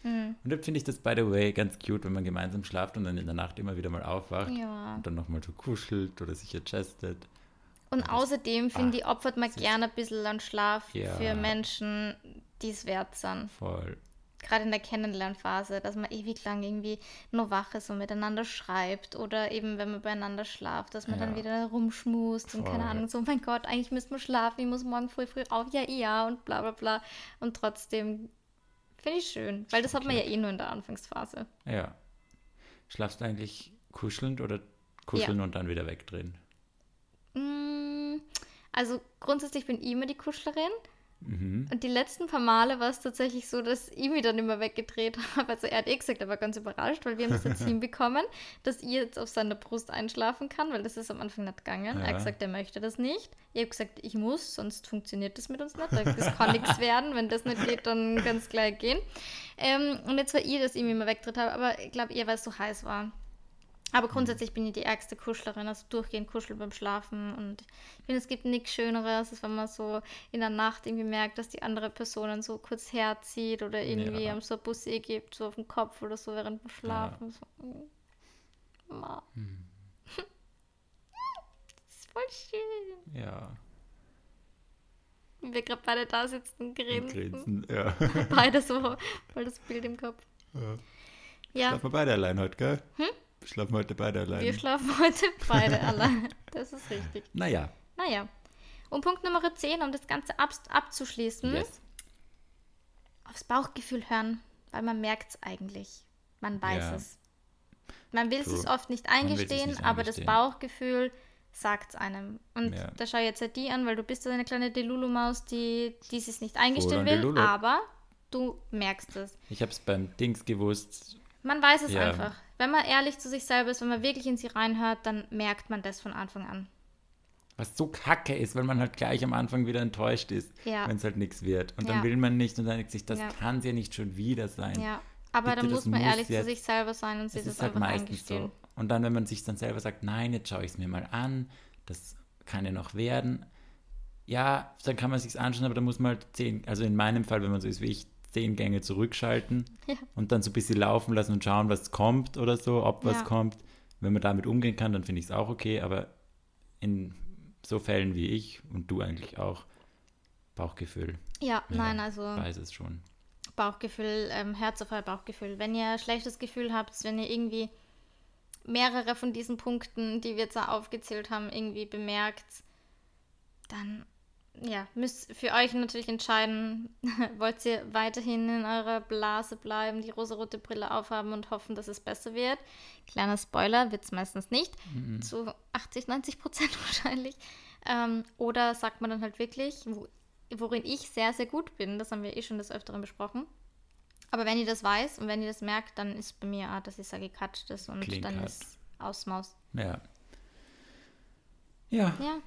Mhm. Und dann finde ich das, by the way, ganz cute, wenn man gemeinsam schlaft und dann in der Nacht immer wieder mal aufwacht Ja. und dann nochmal so kuschelt oder sich adjustet. Und außerdem, finde ich, opfert man gerne ein bisschen an Schlaf Ja. für Menschen, die es wert sind. Voll. Gerade in der Kennenlernphase, dass man ewig lang irgendwie nur wach ist und miteinander schreibt. Oder eben, wenn man beieinander schlaft, dass man dann Ja. wieder rumschmust und keine Voll. Ahnung, so, oh mein Gott, eigentlich müsste man schlafen, ich muss morgen früh früh auf, ja, ja, und bla bla bla. Und trotzdem finde ich schön, weil das hat man ja eh nur in der Anfangsphase. Ja. Schlafst du eigentlich kuschelnd oder kuscheln und dann wieder wegdrehen? Mm, Also grundsätzlich bin ich immer die Kuschlerin. Mhm. Und die letzten paar Male war es tatsächlich so, dass ich mich dann immer weggedreht habe. Also er hat eh gesagt, er war ganz überrascht, weil wir haben es jetzt hinbekommen, dass ich jetzt auf seiner Brust einschlafen kann, weil das ist am Anfang nicht gegangen. Er Ja. hat gesagt, er möchte das nicht. Ich habe gesagt, ich muss, sonst funktioniert das mit uns nicht. Das kann nichts werden. Wenn das nicht geht, dann kann es gleich gehen. Ähm, und jetzt war ich, dass ich mich immer weggedreht habe, aber ich glaube eher, weil es so heiß war. Aber grundsätzlich bin ich die ärgste Kuschlerin, also durchgehend kuscheln beim Schlafen. Und ich finde, es gibt nichts Schöneres, als wenn man so in der Nacht irgendwie merkt, dass die andere Person dann so kurz herzieht oder irgendwie Ja. einem so ein Bussi gibt, so auf den Kopf oder so während dem Schlafen. So. mm. Ma. Hm. Das ist voll schön. Ja. Wir gerade beide da sitzen und Und grinsen. Grinsen, ja. Beide so voll das Bild im Kopf. ja. Ja, Schlafen wir beide allein heute, gell? Hm? Wir schlafen heute beide allein. wir schlafen heute beide allein. Das ist richtig. naja. Naja. Und Punkt Nummer 10, um das Ganze ab abzuschließen, Yes. aufs Bauchgefühl hören, weil man merkt es eigentlich. Man weiß Ja. es. Man will es oft nicht eingestehen, nicht aber das eingestehen. Bauchgefühl sagt es einem. Und Ja. da schau jetzt halt die an, weil du bist so eine kleine Delulu-Maus, die, die es nicht eingestehen will, Delulu. aber du merkst es. Ich habe es beim Dings gewusst. Man weiß es Ja. einfach. Wenn man ehrlich zu sich selber ist, wenn man wirklich in sie reinhört, dann merkt man das von Anfang an. Was so kacke ist, weil man halt gleich am Anfang wieder enttäuscht ist, Ja. wenn es halt nichts wird. Und Ja. dann will man nicht und dann denkt sich, das Ja. kann es ja nicht schon wieder sein. Ja. Aber Bitte, dann muss man muss ehrlich zu jetzt- sich selber sein und sich Es das ist halt einfach meistens eingestehen. so. Und dann, wenn man sich dann selber sagt, nein, jetzt schaue ich es mir mal an, das kann ja noch werden. Ja, dann kann man sich anschauen, aber da muss man halt zehn, also in meinem Fall, wenn man so ist wie ich, zehn Gänge zurückschalten Ja. und dann so ein bisschen laufen lassen und schauen, was kommt oder so, ob was Ja. kommt. Wenn man damit umgehen kann, dann finde ich es auch okay, aber in so Fällen wie ich und du eigentlich auch, Bauchgefühl, Ja, Ja, nein, also weiß es schon. Bauchgefühl, ähm, Herz auf euer Bauchgefühl. Wenn ihr ein schlechtes Gefühl habt, wenn ihr irgendwie mehrere von diesen Punkten, die wir jetzt aufgezählt haben, irgendwie bemerkt, dann ja, müsst für euch natürlich entscheiden, wollt ihr weiterhin in eurer Blase bleiben, die rosarote Brille aufhaben und hoffen, dass es besser wird. Kleiner Spoiler, wird es meistens nicht. Zu 80, 90 Prozent wahrscheinlich. Ähm, oder sagt man dann halt wirklich, wo, worin ich sehr, sehr gut bin, das haben wir eh schon des Öfteren besprochen. Aber wenn ihr das weiß und wenn ihr das merkt, dann ist bei mir, ah, dass ich sage, cut das und Clean dann cut. ist Ausmaus. Ja. Ja, Ja,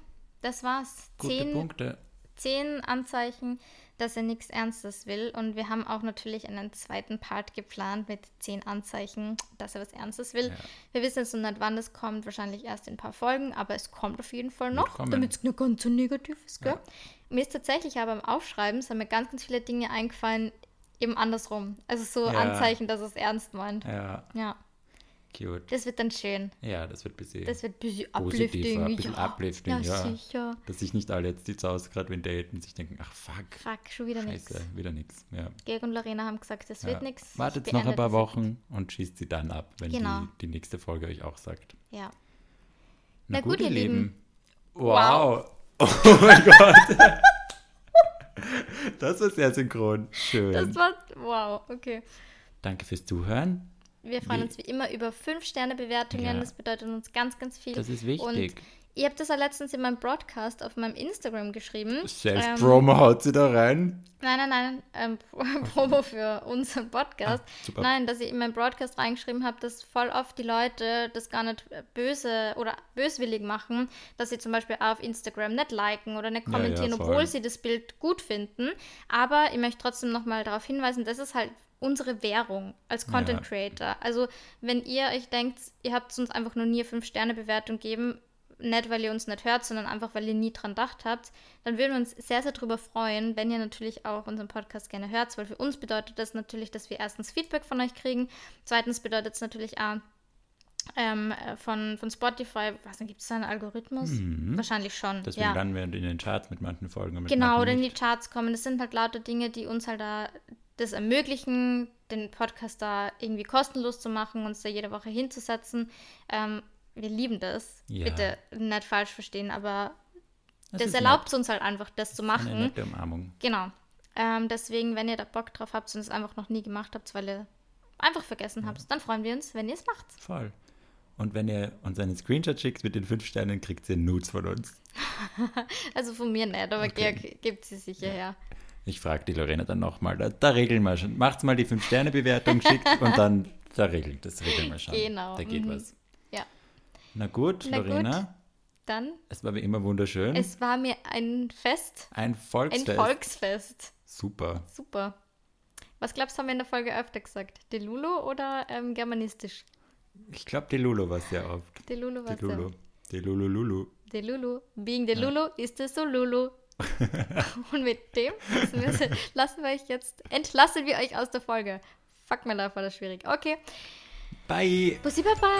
das war's. gute Zehn, Punkte. zehn Anzeichen, dass er nichts Ernstes will. Und wir haben auch natürlich einen zweiten Part geplant mit zehn Anzeichen, dass er was Ernstes will. Ja. Wir wissen jetzt noch nicht, wann das kommt. Wahrscheinlich erst in ein paar Folgen, aber es kommt auf jeden Fall noch, damit es nicht ganz so negativ ist. Gell? Ja. Mir ist tatsächlich aber beim Aufschreiben, sind mir ganz, ganz viele Dinge eingefallen, eben andersrum. Also so Ja. Anzeichen, dass es ernst meint. Ja, Ja, cute. das wird dann schön. Ja, das wird ein bisschen, Das wird ein bisschen Positiver, uplifting. ein bisschen ja. uplifting, ja, ja. sicher. dass sich nicht alle jetzt die Zaus gerade wenn daten sich denken, ach fuck, Fuck, schon wieder nichts. wieder nichts. Ja. Georg und Lorena haben gesagt, das Ja. wird nichts. Wartet noch ein paar Wochen und schießt sie dann ab, wenn Genau. die, die nächste Folge euch auch sagt. Ja. Na, Na gut, gut, ihr Lieben. Lieben. Wow. Oh mein Gott. Das war sehr synchron. Schön. Das war. Wow, okay. Danke fürs Zuhören. Wir freuen Wie- uns wie immer über 5-Sterne-Bewertungen. Ja. Das bedeutet uns ganz, ganz viel. Das ist wichtig. Und ihr habt das ja letztens in meinem Broadcast auf meinem Instagram geschrieben. Ähm, Self-Promo haut sie da rein. Nein, nein, nein, ähm, Promo für unseren Podcast. Ah. Nein, dass ich in meinen Broadcast reingeschrieben habe, dass voll oft die Leute das gar nicht böse oder böswillig machen, dass sie zum Beispiel auf Instagram nicht liken oder nicht Ja, ja, kommentieren, voll. obwohl sie das Bild gut finden. Aber ich möchte trotzdem nochmal darauf hinweisen, das ist halt unsere Währung als Content Ja. Creator. Also wenn ihr euch denkt, ihr habt uns einfach nur nie eine 5-Sterne-Bewertung gegeben, nicht weil ihr uns nicht hört, sondern einfach weil ihr nie dran gedacht habt, dann würden wir uns sehr, sehr darüber freuen, wenn ihr natürlich auch unseren Podcast gerne hört, weil für uns bedeutet das natürlich, dass wir erstens Feedback von euch kriegen, zweitens bedeutet es natürlich auch ähm, äh, von, von Spotify, was gibt es da einen Algorithmus? Wahrscheinlich schon. Mhm. Deswegen ja. landen wir in den Charts mit manchen Folgen. Genau, oder in die Charts kommen. Das sind halt lauter Dinge, die uns halt da das ermöglichen, den Podcast da irgendwie kostenlos zu machen, uns da jede Woche hinzusetzen. Ähm, wir lieben das. Ja. Bitte nicht falsch verstehen, aber das, ist erlaubt es uns halt einfach, das zu nett. Eine machen. nette Umarmung. Genau. Ähm, deswegen, wenn ihr da Bock drauf habt und es einfach noch nie gemacht habt, weil ihr einfach vergessen habt, dann freuen wir uns, wenn ihr es macht. Voll. Und wenn ihr uns einen Screenshot schickt mit den fünf Sternen, kriegt ihr Nudes von uns. Also von mir nicht, aber Okay. Georg gibt sie sicher her. Ich frage die Lorena dann nochmal. Da, da regeln wir schon. Macht's mal die fünf Sterne Bewertung, schickt und dann da regelt das regeln wir schon. Genau, Da geht mhm. was. Ja. Na gut, Na gut. Lorena. Dann, Es war wie immer wunderschön. es war mir ein Fest, ein ein Volksfest. Volksfest. Super. Super. Was glaubst du, haben wir in der Folge öfter gesagt? Delulu oder ähm, germanistisch? Ich glaube, die Lulu war sehr oft. Delulu war Die Lulu. Die Lulu Lulu. Delulu. Being Delulu ist es so Lulu. Und mit dem lassen wir, lassen wir euch jetzt, entlassen wir euch aus der Folge. Fuck, mein Lauf war das schwierig. Okay. Bye. Bussi Baba.